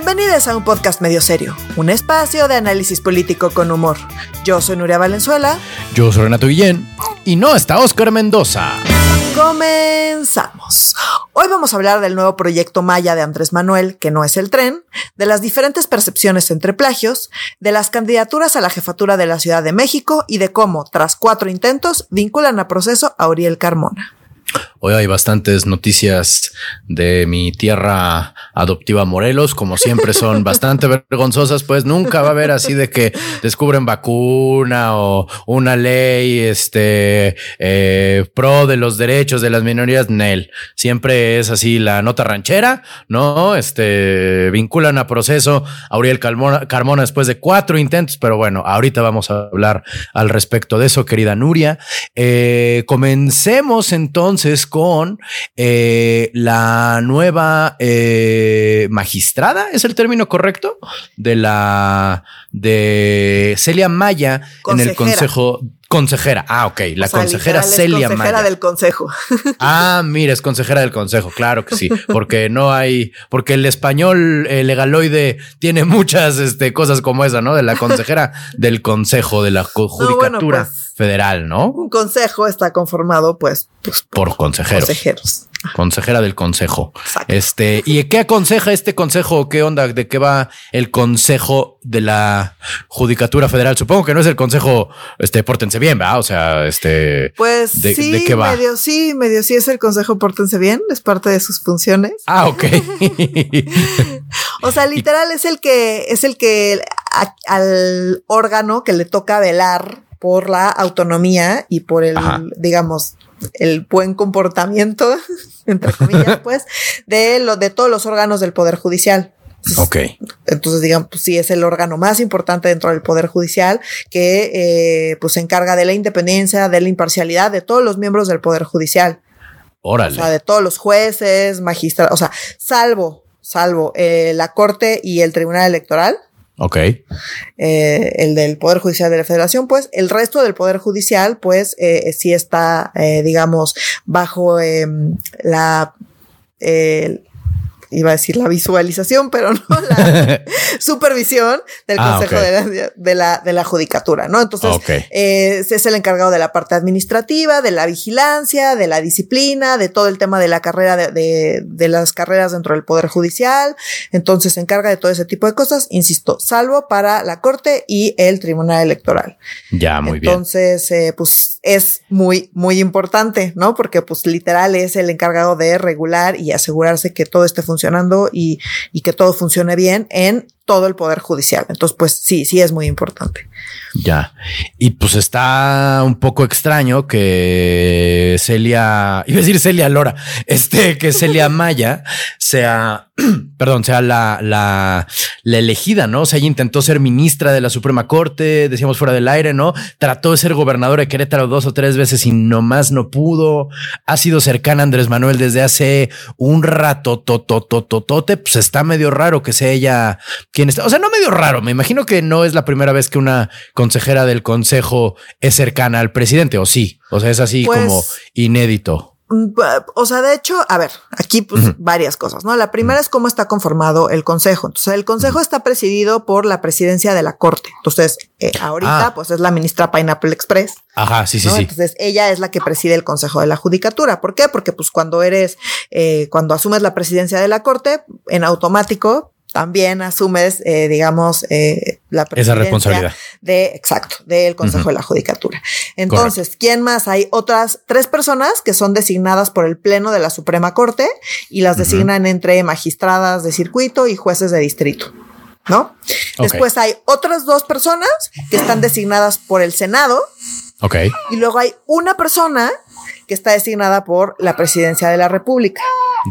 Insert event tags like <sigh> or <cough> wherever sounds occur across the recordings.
Bienvenidos a un podcast medio serio, un espacio de análisis político con humor. Yo soy Nuria Valenzuela. Yo soy Renato Guillén. Y no está Oscar Mendoza. Comenzamos. Hoy vamos a hablar del nuevo proyecto Maya de Andrés Manuel, que no es el tren, de las diferentes percepciones entre plagios, de las candidaturas a la jefatura de la Ciudad de México y de cómo, tras cuatro intentos, vinculan a proceso a Uriel Carmona. Hoy hay bastantes noticias de mi tierra adoptiva Morelos, como siempre son <laughs> bastante vergonzosas, pues nunca va a haber así de que descubren vacuna o una ley este eh, pro de los derechos de las minorías, Nel. Siempre es así la nota ranchera, ¿no? Este vinculan a proceso a Uriel Carmona, después de cuatro intentos, pero bueno, ahorita vamos a hablar al respecto de eso, querida Nuria. Eh, comencemos entonces con eh, la nueva eh, magistrada, ¿es el término correcto? De la de Celia Maya en el Consejo Consejera. Ah, ok. La consejera Celia consejera del consejo. <laughs> Ah, mira, es consejera del consejo. Claro que sí. Porque no hay, porque el español legaloide tiene muchas este, cosas como esa, ¿no? De la consejera <laughs> del consejo de la judicatura pues, federal, ¿no? Un consejo está conformado, pues, pues por, consejeros. consejeros. Consejera del consejo. Este, ¿y qué aconseja este consejo? ¿Qué onda? ¿De qué va el consejo de la judicatura federal? Supongo que no es el consejo, este, pórtense bien, ¿verdad? O sea, este. Pues de, sí, qué va? medio sí, medio sí es el consejo pórtense bien, es parte de sus funciones. Ah, ok. <laughs> o sea, literal es el que, es el que al órgano que le toca velar por la autonomía y por el, digamos, el buen comportamiento, <laughs> entre comillas, <laughs> pues, de lo, de todos los órganos del Poder Judicial. Ok. Entonces, digamos, pues sí, es el órgano más importante dentro del Poder Judicial que eh, pues se encarga de la independencia, de la imparcialidad de todos los miembros del Poder Judicial. Órale. O sea, de todos los jueces, magistrados, o sea, salvo, salvo eh, la Corte y el Tribunal Electoral. Ok. Eh, el del Poder Judicial de la Federación, pues el resto del Poder Judicial, pues eh, sí está, eh, digamos, bajo em, la, iba a decir la visualización, pero no la <laughs> supervisión del ah, Consejo de, la, de, la, Judicatura, ¿no? Entonces, eh, es el encargado de la parte administrativa, de la vigilancia, de la disciplina, de todo el tema de la carrera, de, de, las carreras dentro del Poder Judicial. Entonces, se encarga de todo ese tipo de cosas, insisto, salvo para la Corte y el Tribunal Electoral. Ya, muy bien. Entonces, eh, pues es muy, muy importante, ¿no? Porque, pues, literal es el encargado de regular y asegurarse que todo esté funcionando funcionando y, y que todo funcione bien en todo el poder judicial. Entonces, pues sí, sí es muy importante. Ya. Y pues está un poco extraño que Celia, iba a decir Celia Lora, este, que Celia <laughs> Maya sea, <clears throat> perdón, sea la, la, la elegida, ¿no? O sea, ella intentó ser ministra de la Suprema Corte, decíamos fuera del aire, ¿no? Trató de ser gobernadora de Querétaro dos o tres veces y nomás no pudo. Ha sido cercana a Andrés Manuel desde hace un rato, tototototote. Pues está medio raro que sea ella quien está. O sea, no medio raro. Me imagino que no es la primera vez que una consejera del consejo es cercana al presidente, o sí. O sea, es así pues, como inédito. Mm, o sea, de hecho, a ver, aquí pues varias cosas, ¿no? La primera es cómo está conformado el consejo. Entonces, el consejo está presidido por la presidencia de la corte. Entonces, eh, ahorita ah. pues es la ministra Pineapple Express. Ajá, sí, sí, sí. Entonces, ella es la que preside el consejo de la judicatura. ¿Por qué? Porque pues cuando eres, eh, cuando asumes la presidencia de la corte, en automático también asumes, eh, digamos, eh, la esa responsabilidad de exacto del Consejo de la Judicatura. Entonces, ¿quién más? Hay otras tres personas que son designadas por el Pleno de la Suprema Corte y las designan entre magistradas de circuito y jueces de distrito. ¿No? Después hay otras dos personas que están designadas por el Senado. Ok. Y luego hay una persona que está designada por la presidencia de la República.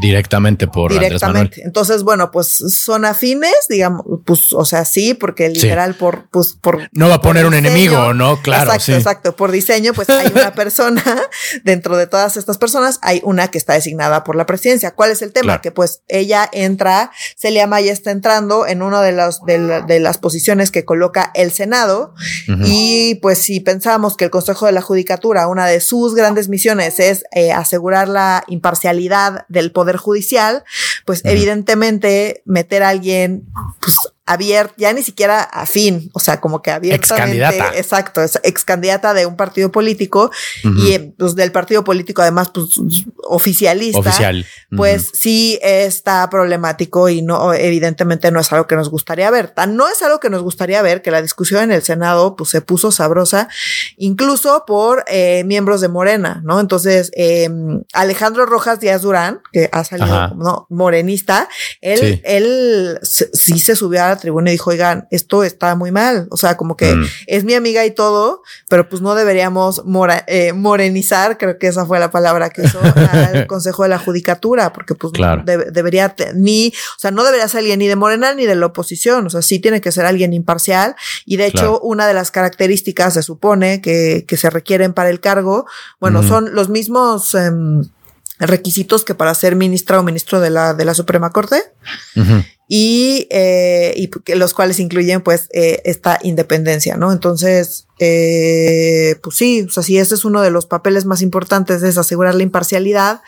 Directamente por Directamente. Entonces, bueno, pues son afines, digamos, pues, o sea, sí, porque literal por, pues, por. No va a poner un enemigo, ¿no? Claro. Exacto, exacto. Por diseño, pues hay una persona, <laughs> dentro de todas estas personas, hay una que está designada por la presidencia. ¿Cuál es el tema? Que pues ella entra, Celia Maya está entrando en una de las, de, las posiciones que coloca el Senado. Y pues si pensamos que el Consejo de la Judicatura, una de sus grandes misiones es eh, asegurar la imparcialidad del poder judicial, pues evidentemente meter a alguien, pues abierta, ya ni siquiera afín, o sea, como que abiertamente. Ex candidata. Exacto, es ex candidata de un partido político y eh, pues del partido político además pues oficialista. Oficial. Pues sí está problemático y no, evidentemente no es algo que nos gustaría ver. Tan no es algo que nos gustaría ver que la discusión en el Senado pues se puso sabrosa, incluso por eh, miembros de Morena, ¿no? Entonces, em, Alejandro Rojas Díaz Durán, que ha salido ¿no? morenista, él, él sí se subió a tribuna y dijo, oigan, esto está muy mal. O sea, como que mm. es mi amiga y todo, pero pues no deberíamos eh, morenizar, creo que esa fue la palabra que usó <laughs> al Consejo de la Judicatura, porque pues debería ni, o sea, no debería ser alguien ni de Morena ni de la oposición. O sea, sí tiene que ser alguien imparcial. Y de hecho, una de las características se supone que, que se requieren para el cargo, bueno, son los mismos, em, requisitos que para ser ministra o ministro de la, de la Suprema Corte y, eh, y los cuales incluyen pues eh, esta independencia, ¿no? Entonces, eh, pues sí, o sea, si ese es uno de los papeles más importantes es asegurar la imparcialidad,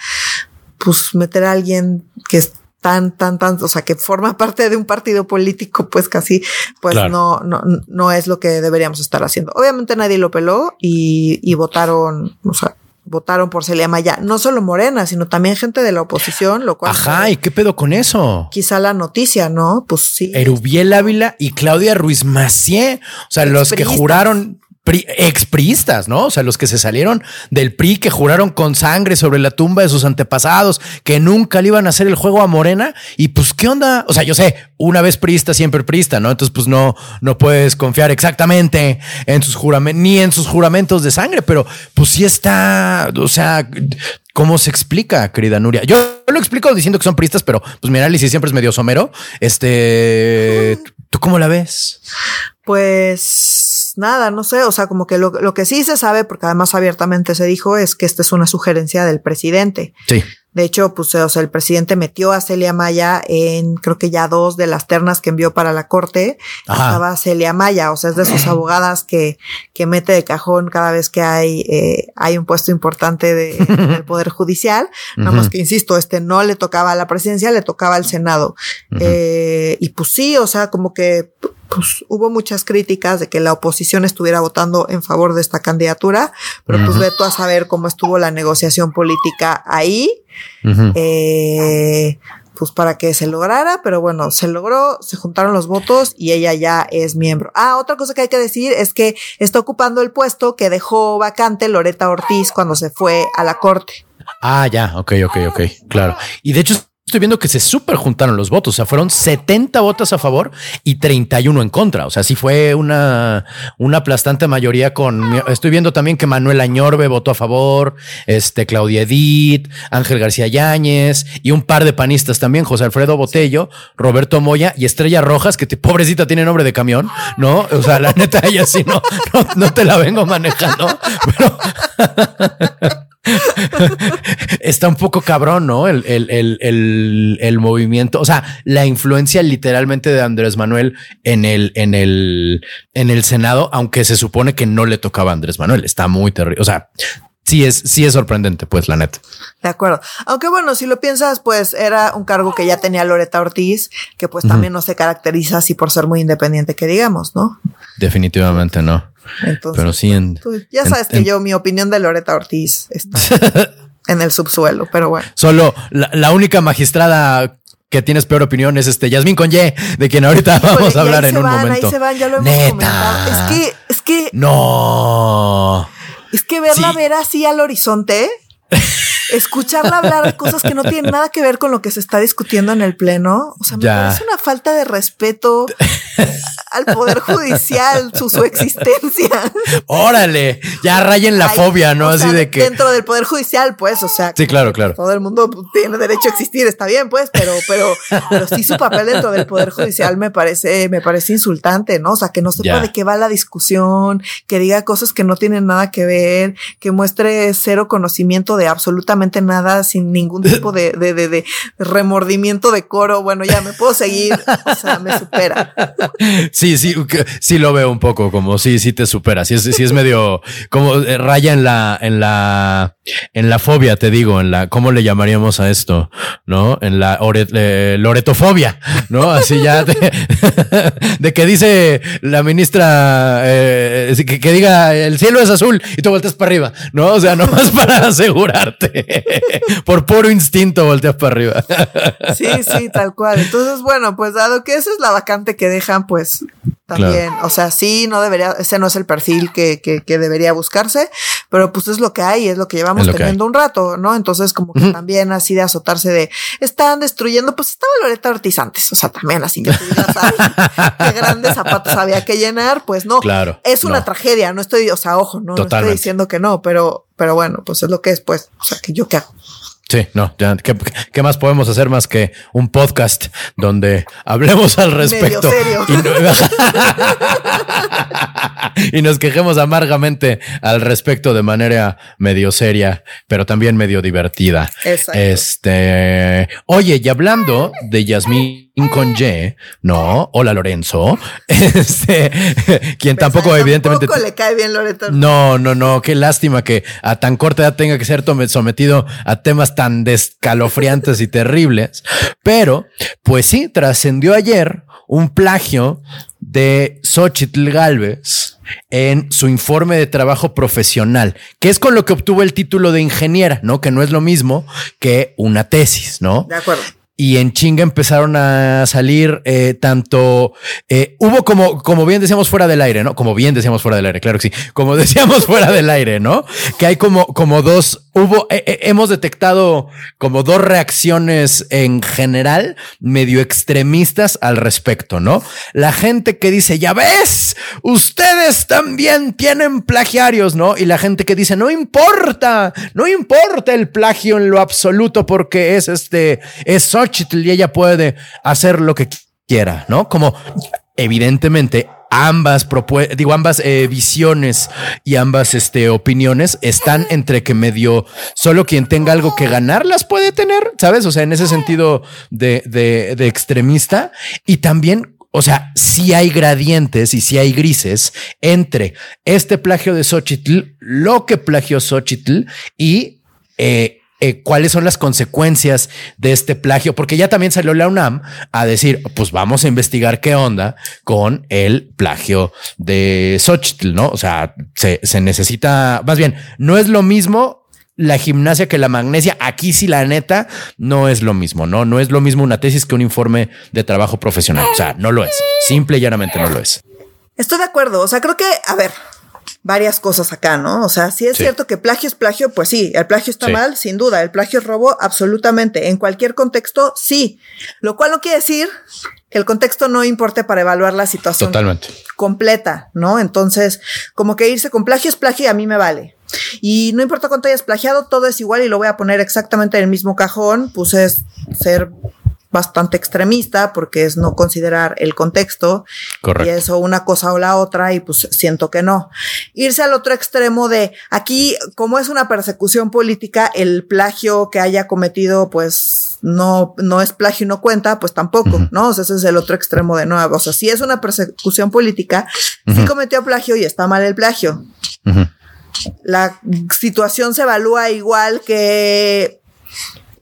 pues meter a alguien que es tan, tan, tan, o sea, que forma parte de un partido político, pues casi, pues no, no, no es lo que deberíamos estar haciendo. Obviamente nadie lo peló y, y votaron, o sea, votaron por Celia Maya, no solo Morena, sino también gente de la oposición, lo cual. Ajá, ¿y qué pedo con eso? Quizá la noticia, ¿no? Pues sí. Erubiel Ávila y Claudia Ruiz Macié, o sea, los que juraron expriistas, ¿no? O sea, los que se salieron del PRI, que juraron con sangre sobre la tumba de sus antepasados, que nunca le iban a hacer el juego a Morena. Y pues, ¿qué onda? O sea, yo sé, una vez priista, siempre priista, ¿no? Entonces, pues no, no puedes confiar exactamente en sus juramentos, ni en sus juramentos de sangre, pero pues sí está, o sea, ¿Cómo se explica, querida Nuria? Yo lo explico diciendo que son priistas, pero pues mi análisis siempre es medio somero. Este, ¿tú cómo la ves? Pues nada, no sé, o sea, como que lo, lo, que sí se sabe, porque además abiertamente se dijo, es que esta es una sugerencia del presidente. Sí. De hecho, pues, o sea, el presidente metió a Celia Maya en, creo que ya dos de las ternas que envió para la corte. Estaba Celia Maya, o sea, es de sus abogadas que, que mete de cajón cada vez que hay, eh, hay un puesto importante de, <laughs> del Poder Judicial. Nada más que, insisto, este no le tocaba a la presidencia, le tocaba al Senado. eh, y pues sí, o sea, como que pues hubo muchas críticas de que la oposición estuviera votando en favor de esta candidatura, pero pues veto a saber cómo estuvo la negociación política ahí, eh, pues para que se lograra, pero bueno, se logró, se juntaron los votos y ella ya es miembro. Ah, otra cosa que hay que decir es que está ocupando el puesto que dejó vacante Loreta Ortiz cuando se fue a la corte. Ah, ya, ok, ok, ok, claro. Y de hecho estoy viendo que se super juntaron los votos. O sea, fueron 70 votos a favor y 31 en contra. O sea, sí fue una, una aplastante mayoría con. Estoy viendo también que Manuel Añorbe votó a favor, este Claudia Edith, Ángel García Yáñez y un par de panistas también, José Alfredo Botello, Roberto Moya y Estrella Rojas, que pobrecita tiene nombre de camión, ¿no? O sea, la neta, ella sí no, no, no te la vengo manejando, pero. <laughs> <laughs> Está un poco cabrón, ¿no? El, el, movimiento, o sea, la influencia literalmente de Andrés Manuel en el, en el, en el Senado, aunque se supone que no le tocaba a Andrés Manuel. Está muy terrible. O sea, sí es, sí es sorprendente, pues, la neta. De acuerdo. Aunque bueno, si lo piensas, pues era un cargo que ya tenía Loreta Ortiz, que pues también no se caracteriza así por ser muy independiente, que digamos, ¿no? Definitivamente no. Pero sí en, Ya sabes que yo, mi opinión de Loreta Ortiz está <laughs> en el subsuelo, pero bueno. Solo la, única magistrada que tienes peor opinión es este Yasmín Conye, de quien ahorita vamos a hablar en un momento. Ahí se van, ya lo hemos comentado. Es que, es que. No. Es que verla ver así al horizonte escucharla hablar de cosas que no tienen nada que ver con lo que se está discutiendo en el pleno. O sea, me parece una falta de respeto al poder judicial, su, su existencia. Órale, ya rayen la fobia, ¿no? Así de que dentro del poder judicial, pues, o sea, sí, claro, claro. Todo el mundo tiene derecho a existir, está bien, pues, pero, pero, pero sí su papel dentro del poder judicial me parece, me parece insultante, ¿no? O sea, que no sepa de qué va la discusión, que diga cosas que no tienen nada que ver, que muestre cero conocimiento de absolutamente nada, sin ningún tipo de, de, de, remordimiento de coro. Bueno, ya me puedo seguir, o sea, me supera. Sí, sí, sí lo veo un poco como sí, sí te supera. Sí es, sí es medio como eh, raya en la, en la, en la fobia, te digo, en la, ¿cómo le llamaríamos a esto? ¿No? En la eh, loretofobia, ¿no? Así ya de, <laughs> que dice la ministra eh, que, que, diga el cielo es azul y tú volteas para arriba, ¿no? O sea, nomás para asegurarte. <laughs> Por puro instinto volteas para arriba. <laughs> Sí, sí, tal cual. Entonces, bueno, pues dado que esa es la vacante que dejan, pues también, o sea, sí, no debería, ese no es el perfil que, que, que, debería buscarse, pero pues es lo que hay, es lo que llevamos teniendo un rato, ¿no? Entonces, como que también así de azotarse de, están destruyendo, pues estaba Loreta Ortiz antes, o sea, también así que <laughs> qué grandes zapatos había que llenar, pues no. Claro. Es una tragedia, no estoy, o sea, ojo, no, no estoy diciendo que no, pero, pero bueno, pues es lo que es, pues, o sea, que yo qué hago. Sí, no, ya, ¿qué, ¿qué, más podemos hacer más que un podcast donde hablemos al respecto? Y, <laughs> y, nos quejemos amargamente al respecto de manera medio seria, pero también medio divertida. Exacto. Este, oye, y hablando de Yasmín con Y, no, hola Lorenzo, <laughs> este, quien tampoco evidentemente le cae bien Loreto. No, no, no, qué lástima que a tan corta edad tenga que ser sometido a temas tan descalofriantes y terribles, pero pues sí, trascendió ayer un plagio de Xochitl Galvez en su informe de trabajo profesional, que es con lo que obtuvo el título de ingeniera, ¿no? Que no es lo mismo que una tesis, ¿no? De acuerdo y en chinga empezaron a salir eh, tanto eh, hubo como como bien decíamos fuera del aire no como bien decíamos fuera del aire claro que sí. Como <laughs> decíamos fuera del aire no que hay como como dos hubo eh, hemos detectado como dos reacciones en general medio extremistas al respecto no la gente que dice ya ves ustedes también tienen plagiarios no y la gente que dice no importa no importa el plagio en lo absoluto porque es este es y ella puede hacer lo que quiera, ¿no? Como evidentemente ambas digo ambas eh, visiones y ambas este opiniones están entre que medio solo quien tenga algo que ganar las puede tener, ¿sabes? O sea, en ese sentido de, de, extremista. Y también o sea, si hay gradientes y si hay grises entre este plagio de Xochitl, lo que plagió Xochitl y eh, eh, cuáles son las consecuencias de este plagio, porque ya también salió la UNAM a decir, pues vamos a investigar qué onda con el plagio de Xochitl, ¿no? O sea, se, se necesita, más bien, no es lo mismo la gimnasia que la magnesia. Aquí sí, la neta, no es lo mismo, ¿no? No es lo mismo una tesis que un informe de trabajo profesional. O sea, no lo es. Simple y llanamente no lo es. Estoy de acuerdo. O sea, creo que, a ver, varias cosas acá, ¿no? O sea, si es cierto que plagio es plagio, pues sí, el plagio está mal, sin duda, el plagio es robo, absolutamente, en cualquier contexto, sí. Lo cual no quiere decir que el contexto no importe para evaluar la situación Totalmente. completa, ¿no? Entonces, como que irse con plagio es plagio y a mí me vale. Y no importa cuánto hayas plagiado, todo es igual y lo voy a poner exactamente en el mismo cajón, pues es ser bastante extremista porque es no considerar el contexto Correcto. y eso una cosa o la otra y pues siento que no. Irse al otro extremo de aquí como es una persecución política el plagio que haya cometido pues no no es plagio y no cuenta pues tampoco, ¿no? O sea, ese es el otro extremo de nuevo. O sea, si es una persecución política, si cometió plagio y está mal el plagio. La situación se evalúa igual que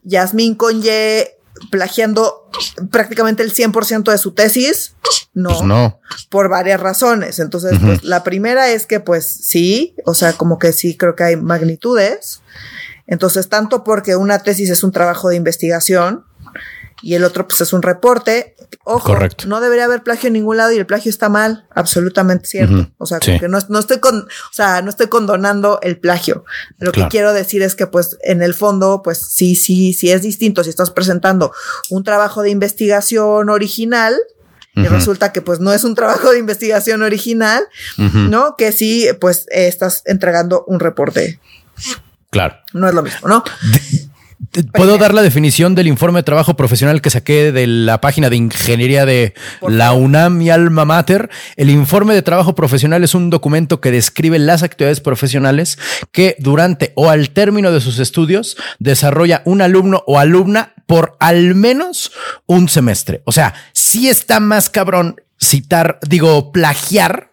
Yasmín Conye plagiando prácticamente el 100% de su tesis? No, pues no. Por varias razones. Entonces, pues, la primera es que, pues sí, o sea, como que sí creo que hay magnitudes. Entonces, tanto porque una tesis es un trabajo de investigación, y el otro pues es un reporte. Ojo, no debería haber plagio en ningún lado y el plagio está mal, absolutamente cierto. O sea, que no, no, estoy con, o sea, no estoy condonando el plagio. Lo que quiero decir es que pues en el fondo, pues sí, sí, sí es distinto si estás presentando un trabajo de investigación original, y resulta que pues no es un trabajo de investigación original, ¿no? Que sí, pues estás entregando un reporte. Claro. No es lo mismo, ¿no? Puedo dar la definición del informe de trabajo profesional que saqué de la página de ingeniería de la UNAM y Alma Mater. El informe de trabajo profesional es un documento que describe las actividades profesionales que durante o al término de sus estudios desarrolla un alumno o alumna por al menos un semestre. O sea, si está más cabrón citar, digo, plagiar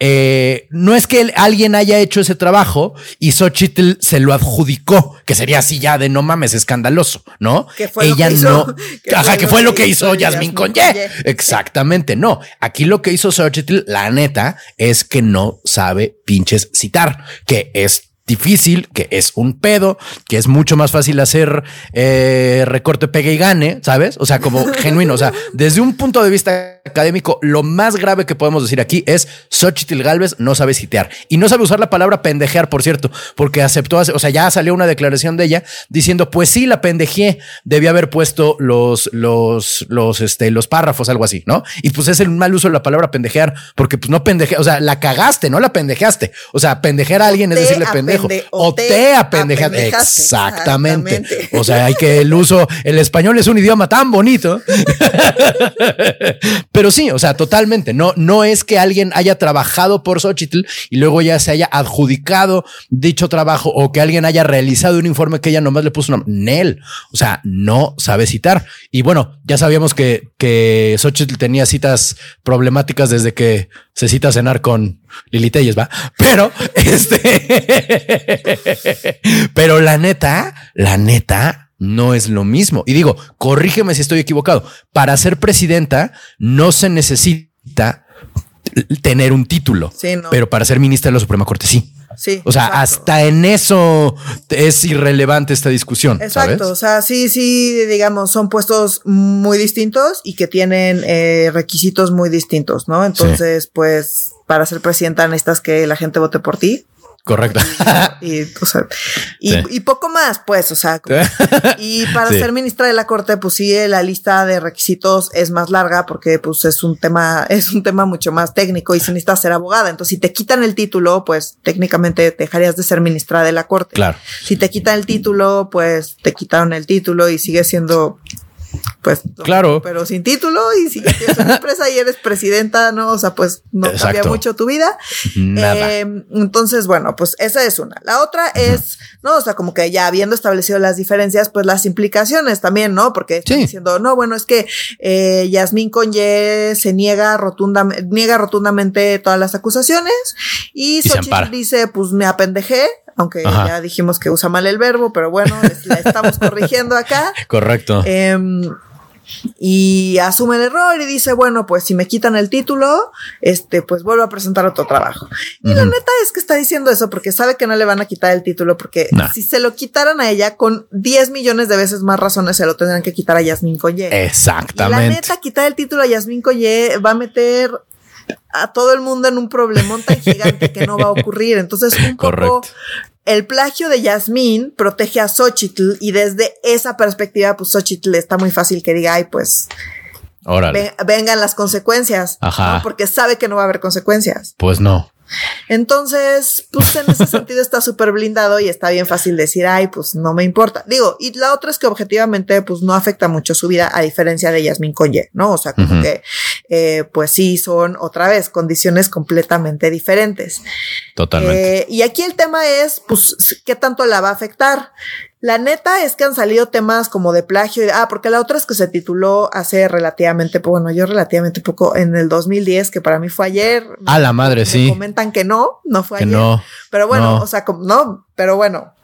eh, no es que alguien haya hecho ese trabajo y Xochitl se lo adjudicó, que sería así ya de no mames, escandaloso, ¿no? Ella no. que ajá, que fue lo que hizo Yasmin Conye. Exactamente, no. Aquí lo que hizo Xochitl, la neta, es que no sabe pinches citar, que es difícil, que es un pedo, que es mucho más fácil hacer eh, recorte, pegue y gane, ¿sabes? O sea, como <laughs> genuino. O sea, desde un punto de vista académico, lo más grave que podemos decir aquí es Xochitl Galvez no sabe citear y no sabe usar la palabra pendejear, por cierto, porque aceptó, o sea, ya salió una declaración de ella diciendo, pues sí, la pendejé, debía haber puesto los, los, los, este, los párrafos, algo así, ¿no? Y pues es el mal uso de la palabra pendejear, porque pues no pendeje, o sea, la cagaste, no la pendejeaste. O sea, pendejear a alguien es decirle pendejo. O, te, apendejaste. Exactamente. O sea, hay que el uso, el español es un idioma tan bonito. <laughs> Pero sí, o sea, totalmente. No, no es que alguien haya trabajado por Xochitl y luego ya se haya adjudicado dicho trabajo o que alguien haya realizado un informe que ella nomás le puso una Nel. O sea, no sabe citar. Y bueno, ya sabíamos que, que Xochitl tenía citas problemáticas desde que se cita a cenar con Lili Telles, va. Pero <laughs> este, pero la neta, la neta, no es lo mismo. Y digo, corrígeme si estoy equivocado. Para ser presidenta no se necesita tener un título, pero para ser ministra de la Suprema Corte sí. Sí. O sea, hasta en eso es irrelevante esta discusión. Exacto. O sea, sí, sí, digamos, son puestos muy distintos y que tienen eh, requisitos muy distintos, ¿no? Entonces, pues, para ser presidenta necesitas que la gente vote por ti. Correcto. <laughs> Y, y, poco más, pues, o sea, <laughs> y para ser ministra de la corte, pues sí, la lista de requisitos es más larga porque pues es un tema, es un tema mucho más técnico y si necesitas ser abogada. Entonces, si te quitan el título, pues técnicamente dejarías de ser ministra de la corte. Claro. Si te quitan el título, pues te quitaron el título y sigue siendo pues claro, pero sin título y si tienes una <laughs> empresa y eres presidenta, no, o sea, pues no cambia mucho tu vida. Nada. Em, entonces, bueno, pues esa es una. La otra es, no, o sea, como que ya habiendo establecido las diferencias, pues las implicaciones también, ¿no? Porque diciendo, no, bueno, es que eh, Yasmín Conye se niega rotundamente, niega rotundamente todas las acusaciones y, y dice, pues me apendejé, aunque ya dijimos que usa mal el verbo, pero bueno, la estamos corrigiendo acá. <laughs> Correcto. Em, y asume el error y dice, bueno, pues si me quitan el título, este, pues vuelvo a presentar otro trabajo. Y la neta es que está diciendo eso porque sabe que no le van a quitar el título, porque si se lo quitaran a ella, con 10 millones de veces más razones se lo tendrán que quitar a Yasmin Coye. Exactamente. la neta, quitar el título a Yasmin Coye va a meter a todo el mundo en un problemón tan gigante que no va a ocurrir. Entonces, un poco el plagio de Yasmín protege a Xochitl y desde esa perspectiva, pues Xochitl está muy fácil que diga, ay, pues vengan las consecuencias, Ajá. porque sabe que no va a haber consecuencias. Pues no. Entonces, pues en ese sentido está súper blindado y está bien fácil decir, ay, pues no me importa. Digo, y la otra es que objetivamente, pues no afecta mucho su vida, a diferencia de Yasmin Conye, ¿no? O sea, como que, eh, pues sí, son otra vez condiciones completamente diferentes. Totalmente. Eh, y aquí el tema es, pues, ¿qué tanto la va a afectar? La neta es que han salido temas como de plagio. Y, ah, porque la otra es que se tituló hace relativamente, bueno, yo relativamente poco, en el 2010, que para mí fue ayer. A la madre, sí. Comentan que no, no fue ayer. No, pero bueno, o sea, no, pero bueno,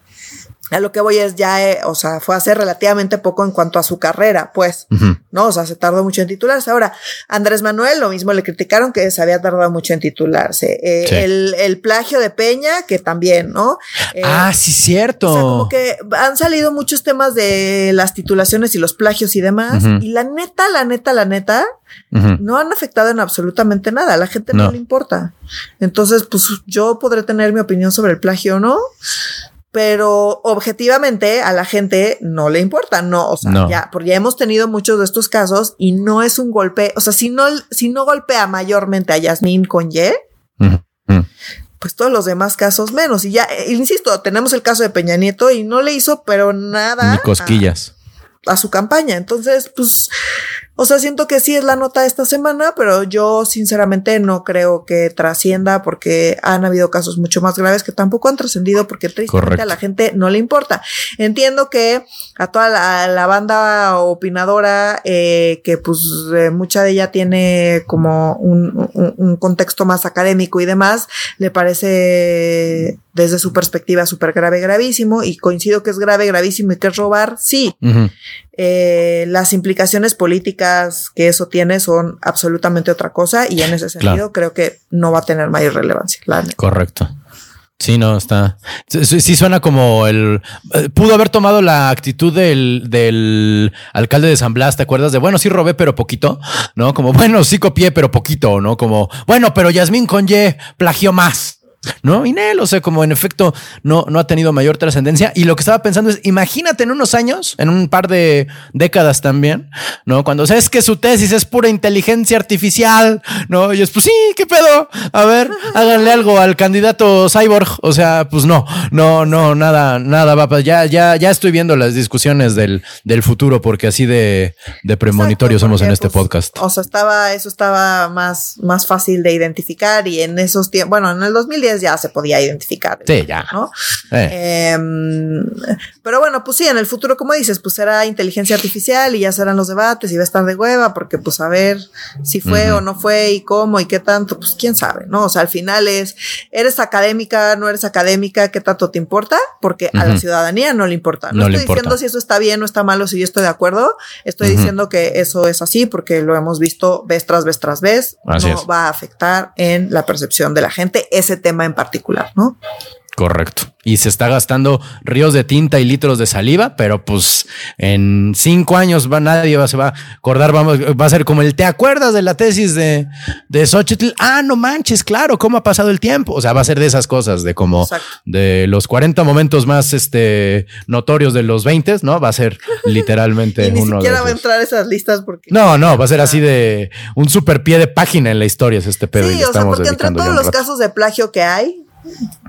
a lo que voy es ya, eh, o sea, fue hace relativamente poco en cuanto a su carrera, pues, ¿no? O sea, se tardó mucho en titularse. Ahora, Andrés Manuel, lo mismo le criticaron que se había tardado mucho en titularse. Eh, el, el, plagio de Peña, que también, ¿no? Eh, ah, sí, cierto. O sea, como que han salido muchos temas de las titulaciones y los plagios y demás. Y la neta, la neta, la neta, no han afectado en absolutamente nada. A la gente no. no le importa. Entonces, pues yo podré tener mi opinión sobre el plagio o no pero objetivamente a la gente no le importa, no, o sea, ya, porque ya hemos tenido muchos de estos casos y no es un golpe, o sea, si no, si no golpea mayormente a Yasmín con Y, pues todos los demás casos menos. Y ya, eh, insisto, tenemos el caso de Peña Nieto y no le hizo, pero nada. Ni cosquillas. a su campaña. Entonces, pues o sea, siento que sí es la nota de esta semana, pero yo sinceramente no creo que trascienda porque han habido casos mucho más graves que tampoco han trascendido porque tristemente a la gente no le importa. Entiendo que a toda la, banda opinadora, eh, que pues eh, mucha de ella tiene como un, un, contexto más académico y demás, le parece desde su perspectiva súper grave, gravísimo, y coincido que es grave, gravísimo y que es robar, sí. Eh, las implicaciones políticas que eso tiene son absolutamente otra cosa y en ese sentido creo que no va a tener mayor relevancia. Correcto. Sí, no, está. Sí, suena como el. Eh, pudo haber tomado la actitud del, del alcalde de San Blas, ¿te acuerdas? De bueno, sí robé, pero poquito, ¿no? Como bueno, sí copié, pero poquito, ¿no? Como bueno, pero Yasmín Conye plagió más. ¿No? Y él, o sea, como en efecto no, no ha tenido mayor trascendencia. Y lo que estaba pensando es, imagínate en unos años, en un par de décadas también, ¿no? Cuando sabes que su tesis es pura inteligencia artificial, ¿no? Y es, pues sí, ¿qué pedo? A ver, <laughs> háganle algo al candidato cyborg. O sea, pues no, no, no, nada, nada va. Ya, ya, ya estoy viendo las discusiones del, del futuro porque así de, de premonitorio somos en este pues, podcast. O sea, estaba, eso estaba más, más fácil de identificar y en esos tiempos, bueno, en el 2010 ya se podía identificar. Sí, ya. ¿no? Eh. Em, pero bueno, pues sí, en el futuro, como dices, pues será inteligencia artificial y ya serán los debates y va a estar de hueva, porque pues a ver si fue o no fue y cómo y qué tanto, pues quién sabe, ¿no? O sea, al final es, eres académica, no eres académica, ¿qué tanto te importa? Porque a la ciudadanía no le importa. No, estoy diciendo si eso está bien o está malo, si yo estoy de acuerdo, estoy diciendo que eso es así porque lo hemos visto vez tras vez tras vez, no va a afectar en la percepción de la gente ese tema en particular, ¿no? Correcto. Y se está gastando ríos de tinta y litros de saliva, pero pues en cinco años va nadie va, se va a acordar, vamos, va a ser como el, ¿te acuerdas de la tesis de, de Xochitl? Ah, no manches, claro, ¿cómo ha pasado el tiempo? O sea, va a ser de esas cosas, de como de los 40 momentos más este, notorios de los 20, ¿no? Va a ser literalmente <laughs> y ni siquiera va a entrar esas listas porque... No, no, va a ser así de un super pie de página en la historia es este pedo. Sí, o sea, porque entre todos los casos de plagio que hay,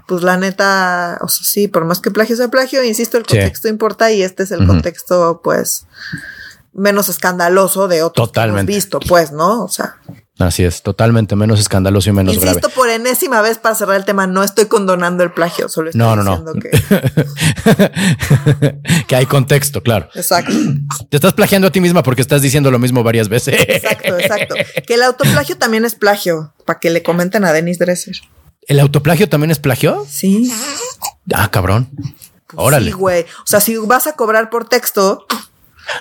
pues la neta, o sea, sí, por más que plagio sea plagio, insisto, el contexto importa y este es el contexto, pues, menos escandaloso de otros Totalmente. visto, pues, ¿no? O sea. Así es, totalmente menos escandaloso y menos grave. Insisto por enésima vez para cerrar el tema, no estoy condonando el plagio, solo estoy no, no, diciendo no. que... <laughs> que hay contexto, claro. Exacto. <clears throat> Te estás plagiando a ti misma porque estás diciendo lo mismo varias veces. Exacto, exacto. Que el autoplagio también es plagio, para que le comenten a Denis Dresser. ¿El autoplagio también es plagio? Sí. Ah, cabrón. Órale. Sí, güey. O sea, si vas a cobrar por texto.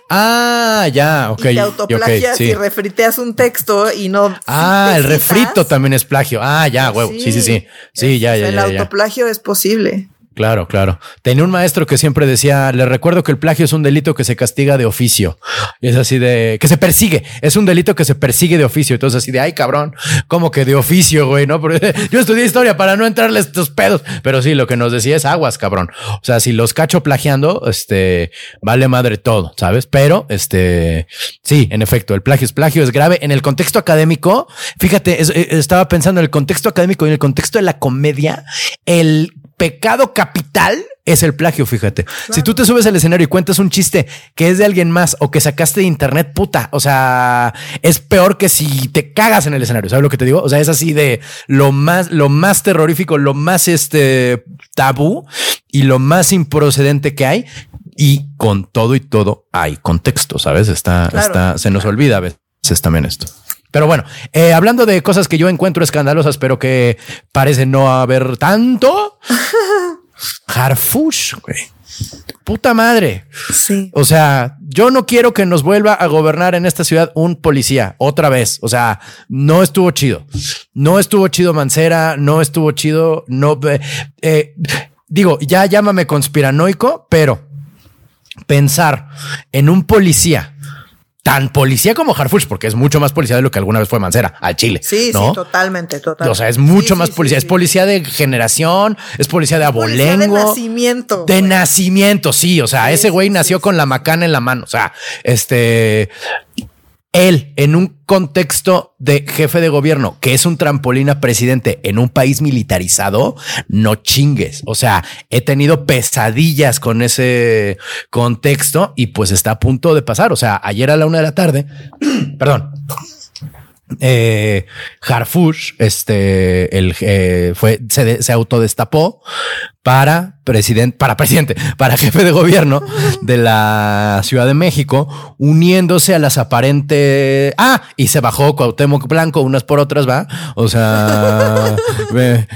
Ah, ya, ok. Y te autoplagias y refriteas un texto y no. Ah, el refrito también es plagio. Ah, ya, güey. Sí, sí, sí. Sí, ya, ya, el ya. El autoplagio es posible. Claro, claro. Tenía un maestro que siempre decía, le recuerdo que el plagio es un delito que se castiga de oficio. Y es así de, que se persigue. Es un delito que se persigue de oficio. Entonces así de, ay cabrón, como que de oficio, güey, ¿no? Porque <laughs> yo estudié historia para no entrarle estos pedos. Pero sí, lo que nos decía es aguas, cabrón. O sea, si los cacho plagiando, este, vale madre todo, ¿sabes? Pero, este, sí, en efecto, el plagio es plagio, es grave. En el contexto académico, fíjate, eh, estaba pensando en el contexto académico y en el contexto de la comedia, el pecado capital es el plagio, fíjate. Si tú te subes al escenario y cuentas un chiste que es de alguien más o que sacaste de internet, puta, o sea, es peor que si te cagas en el escenario, ¿sabes lo que te digo? O sea, es así de lo más, lo más terrorífico, lo más este tabú y lo más improcedente que hay. Y con todo y todo hay contexto, ¿sabes? Está, está, se nos olvida a veces también esto. Pero bueno, eh, hablando de cosas que yo encuentro escandalosas, pero que parece no haber tanto. <laughs> Harfush, güey. Puta madre. Sí. O sea, yo no quiero que nos vuelva a gobernar en esta ciudad un policía otra vez. O sea, no estuvo chido. No estuvo chido Mancera, no estuvo chido. No, eh, eh, digo, ya llámame conspiranoico, pero pensar en un policía tan policía como Harfuch, porque es mucho más policía de lo que alguna vez fue Mancera al Chile. Sí, sí, totalmente, totalmente. O sea, es mucho más policía. es policía de generación, es policía de abolengo. de nacimiento. De nacimiento, sí. O sea, ese güey nació con la macana en la mano. O sea, este. Él en un contexto de jefe de gobierno, que es un trampolín a presidente en un país militarizado, no chingues. O sea, he tenido pesadillas con ese contexto y pues está a punto de pasar. O sea, ayer a la una de la tarde, <clears throat> perdón, eh, Harfush, este, el, eh, fue, se, se autodestapó para presidente, para presidente, <laughs> para jefe de gobierno de la Ciudad de México, uniéndose a las aparentes. Ah, y se bajó Cuauhtémoc Blanco unas por otras, va. O sea, <laughs>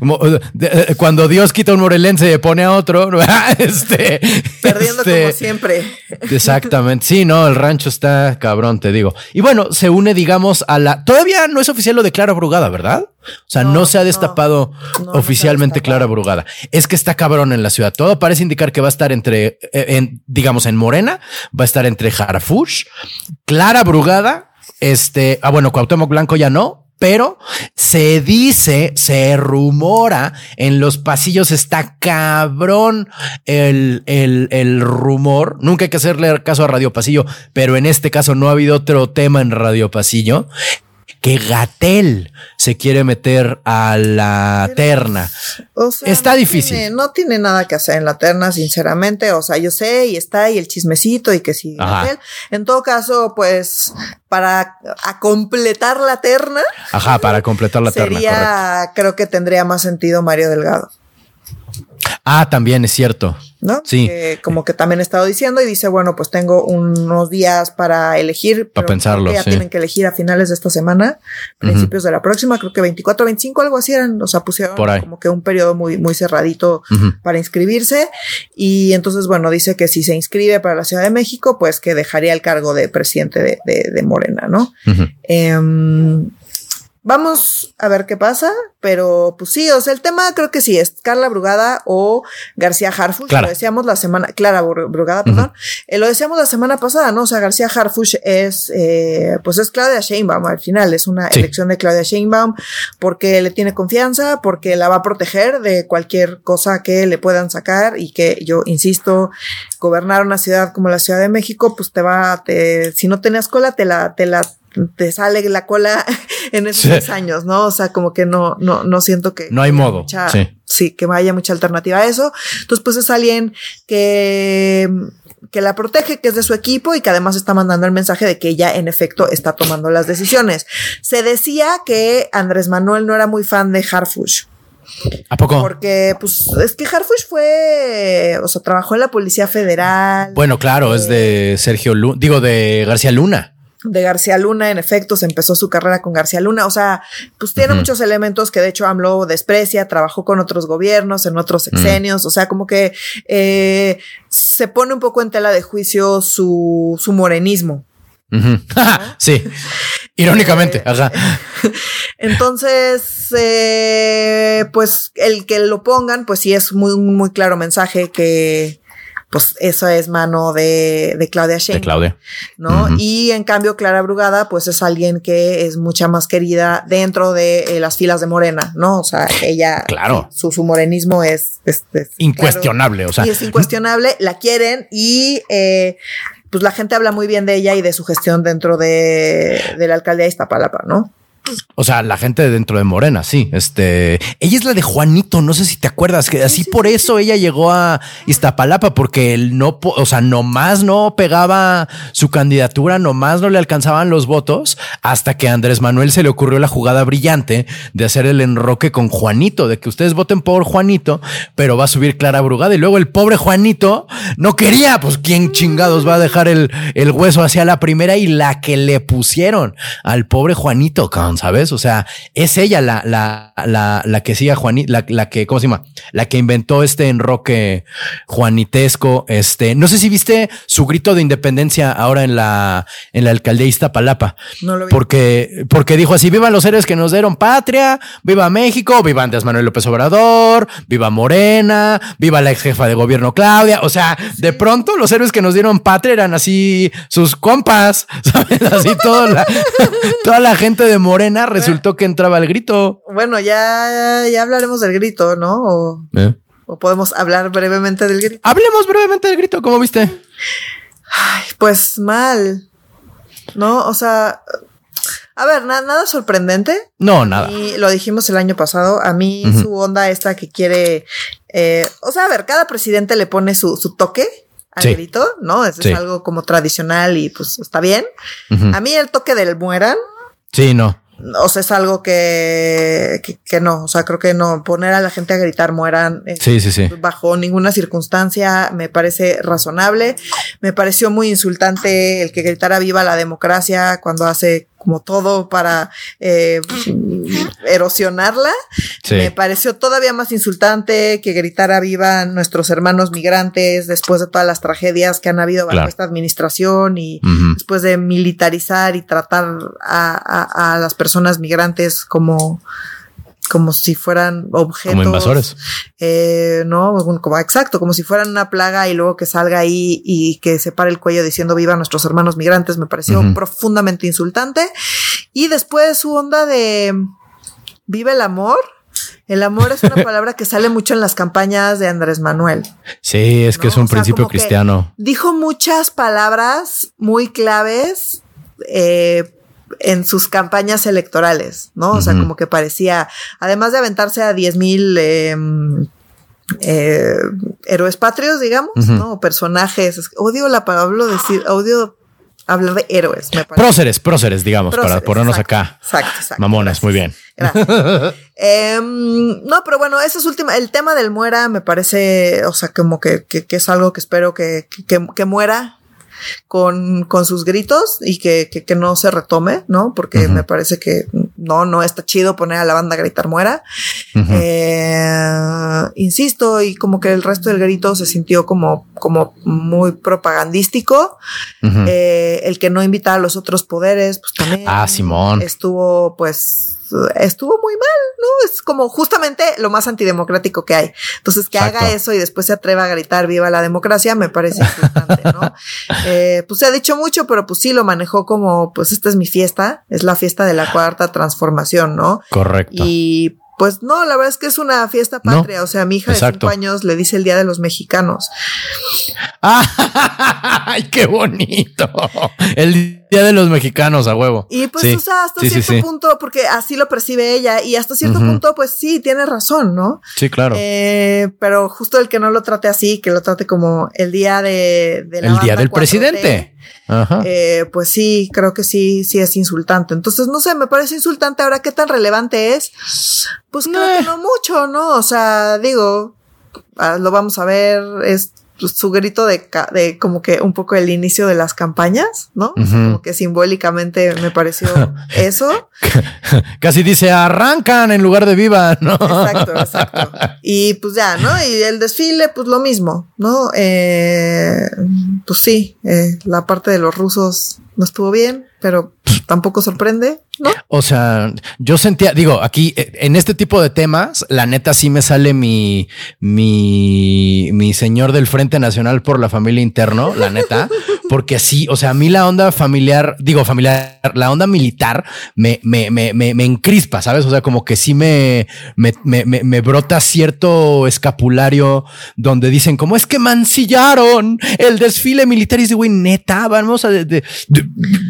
<laughs> cuando Dios quita un morelense y pone a otro, este, perdiendo como este, siempre. Exactamente. Sí, no, el rancho está cabrón, te digo. Y bueno, se une, digamos, a la. Todavía no es oficial lo de Clara Brugada, ¿verdad? O sea, no, se ha destapado oficialmente Clara Brugada. Es que está cabrón en la ciudad. Todo parece indicar que va a estar entre, eh, en, digamos, en Morena, va a estar entre Harfush, Clara Brugada, este, ah, bueno, Cuauhtémoc Blanco ya no, pero se dice, se rumora en los pasillos está cabrón el, el, el, rumor. Nunca hay que hacerle caso a Radio Pasillo, pero en este caso no ha habido otro tema en Radio Pasillo que Gatel se quiere meter a la terna. está difícil. no tiene nada que hacer en la terna, sinceramente. O sea, yo sé y está ahí el chismecito y que sí. En todo caso, pues para completar la terna. Ajá, para completar la terna. Creo que tendría más sentido Mario Delgado. Ah, también es cierto. ¿No? Sí. como que también he estado diciendo y dice, bueno, pues tengo unos días para elegir. Para pensarlo. Ya tienen que elegir a finales de esta semana, principios de la próxima, creo que 24, 25, algo así eran. O sea, pusieron como que un periodo muy, muy cerradito para inscribirse. Y entonces, bueno, dice que si se inscribe para la Ciudad de México, pues que dejaría el cargo de presidente de, de, Morena, ¿no? Vamos a ver qué pasa, pero pues sí, o sea, el tema creo que sí es Carla Brugada o García Harfush. Lo decíamos la semana, Clara Brugada, perdón. Eh, lo decíamos la semana pasada, ¿no? O sea, García Harfush es, eh, pues es Claudia Sheinbaum al final, es una elección de Claudia Sheinbaum porque le tiene confianza, porque la va a proteger de cualquier cosa que le puedan sacar y que yo insisto, gobernar una ciudad como la Ciudad de México, pues te va, te, si no tenías cola, te la, te la te sale la cola <laughs> en esos años, ¿no? O sea, como que no, no, no siento que. No hay modo. sí. sí, que haya mucha alternativa a eso. Entonces, pues es alguien que, que la protege, que es de su equipo y que además está mandando el mensaje de que ella en efecto está tomando las decisiones. Se decía que Andrés Manuel no era muy fan de Harfush. ¿A poco? Porque, pues, es que Harfush fue, o sea, trabajó en la Policía Federal. Bueno, claro, es de Sergio Luna, digo, de García Luna de García Luna, en efecto, se empezó su carrera con García Luna. O sea, pues tiene muchos elementos que de hecho AMLO desprecia, trabajó con otros gobiernos, en otros sexenios. O sea, como que eh, se pone un poco en tela de juicio su, su morenismo. <laughs> sí, irónicamente. Eh, <laughs> entonces, eh, pues el que lo pongan, pues sí es muy, muy claro mensaje que, pues eso es mano de, de Claudia Sheinbaum. De Claudia. ¿No? Y en cambio, Clara Brugada, pues es alguien que es mucha más querida dentro de eh, las filas de Morena, ¿no? O sea, ella. Claro. Su, su morenismo es. incuestionable, o sea. Y es incuestionable, la quieren y. Eh, pues la gente habla muy bien de ella y de su gestión dentro de, de la alcaldía de Iztapalapa, ¿no? O sea, la gente dentro de Morena, sí. Este, ella es la de Juanito, no sé si te acuerdas, que así por eso ella llegó a Iztapalapa, porque él no, o sea, nomás no pegaba su candidatura, nomás no le alcanzaban los votos, hasta que a Andrés Manuel se le ocurrió la jugada brillante de hacer el enroque con Juanito, de que ustedes voten por Juanito, pero va a subir Clara Brugada. Y luego el pobre Juanito no quería, pues quién chingados va a dejar el, el hueso hacia la primera y la que le pusieron al pobre Juanito, con ¿sabes? O sea, es ella la, la, la, la que sigue a Juanita, la, que, ¿cómo se llama? La que inventó este enroque juanitesco. Este, no sé si viste su grito de independencia ahora en la, en la alcaldía Iztapalapa. No lo vi. Porque, porque dijo así, vivan los héroes que nos dieron patria, viva México, viva Andrés Manuel López Obrador, viva Morena, viva la ex jefa de gobierno Claudia. O sea, de pronto los héroes que nos dieron patria eran así sus compas, <laughs> ¿sabes? Así toda la, <laughs> toda la gente de Morena resultó que entraba el grito. Bueno, ya, ya hablaremos del grito, ¿no? O, eh. o, podemos hablar brevemente del grito. Hablemos brevemente del grito, ¿cómo viste? Ay, pues mal. ¿no? O sea, a ver, nada sorprendente. No, nada. Y lo dijimos el año pasado. A mí su onda esta que quiere, eh, o sea, a ver, cada presidente le pone su, su toque al grito, ¿no? Eso es algo como tradicional y pues está bien. A mí el toque del mueran. Sí, no o sea, es algo que, que, no, o sea, creo que no, poner a la gente a gritar mueran eh, sí, sí, sí. bajo ninguna circunstancia me parece razonable. Me pareció muy insultante el que gritara viva la democracia cuando hace como todo para eh, erosionarla. Me pareció todavía más insultante que gritara viva nuestros hermanos migrantes después de todas las tragedias que han habido bajo esta administración y después de militarizar y tratar a, a las personas migrantes como como si fueran objetos. Como invasores. Eh, no, como exacto, como si fueran una plaga y luego que salga ahí y que se pare el cuello diciendo viva nuestros hermanos migrantes, me pareció profundamente insultante. Y después su onda de viva el amor. El amor es una <laughs> palabra que sale mucho en las campañas de Andrés Manuel. Sí, es que es un principio cristiano. Dijo muchas palabras muy claves eh, en sus campañas electorales, ¿no? O sea, como que parecía, además de aventarse a 10 mil em, eh, héroes patrios, digamos, ¿no? Personajes, odio la palabra, decir, odio hablar de héroes, me parece. Próceres, próceres, digamos, para ponernos acá. Exacto, exacto. Mamonas, muy bien. Em, no, pero bueno, ese es última. El tema del muera me parece, o sea, como que, que, es algo que espero que, que muera con, con sus gritos y que, que, no se retome, ¿no? Porque me parece que no, no está chido poner a la banda a gritar muera. eh, insisto, y como que el resto del grito se sintió como, como muy propagandístico. eh, el que no invita a los otros poderes, pues también. Ah, Simón. Estuvo, pues, estuvo muy mal, ¿no? Es como justamente lo más antidemocrático que hay. Entonces, que haga eso y después se atreva a gritar viva la democracia, me parece importante, ¿no? <laughs> eh, pues se ha dicho mucho, pero pues sí lo manejó como, pues esta es mi fiesta, es la fiesta de la cuarta transformación, ¿no? Correcto. Y pues no, la verdad es que es una fiesta patria. o sea, mi hija de cinco años le dice el Día de los Mexicanos. <laughs> ¡Ay, qué bonito! El Día de los Mexicanos, a huevo. Y pues, o sea, hasta cierto punto, porque así lo percibe ella, y hasta cierto punto, pues sí, tiene razón, ¿no? Sí, claro. Eh, pero justo el que no lo trate así, que lo trate como el día de, de El día del presidente. Eh, pues sí, creo que sí, sí es insultante. Entonces, no sé, me parece insultante. Ahora, ¿qué tan relevante es? Pues creo que no mucho, ¿no? O sea, digo, ah, lo vamos a ver, es su grito de, de como que un poco el inicio de las campañas, ¿no? Como que simbólicamente me pareció <laughs> eso. <laughs> Casi dice arrancan en lugar de viva, ¿no? Exacto, exacto. Y pues ya, ¿no? Y el desfile, pues lo mismo, ¿no? Eh, pues sí, eh, la parte de los rusos no estuvo bien, pero tampoco sorprende, ¿no? O sea, yo sentía, digo, aquí eh, en este tipo de temas, la neta sí me sale mi, mi, mi señor del Frente Nacional por la familia interno, la neta, <laughs> porque sí, o sea, a mí la onda familiar, digo familiar, la onda militar me, me, me, me, me encrispa, ¿sabes? O sea, como que sí me, me, me, me brota cierto escapulario donde dicen, como es que mancillaron el desfile militar y dice, güey, neta, vamos a,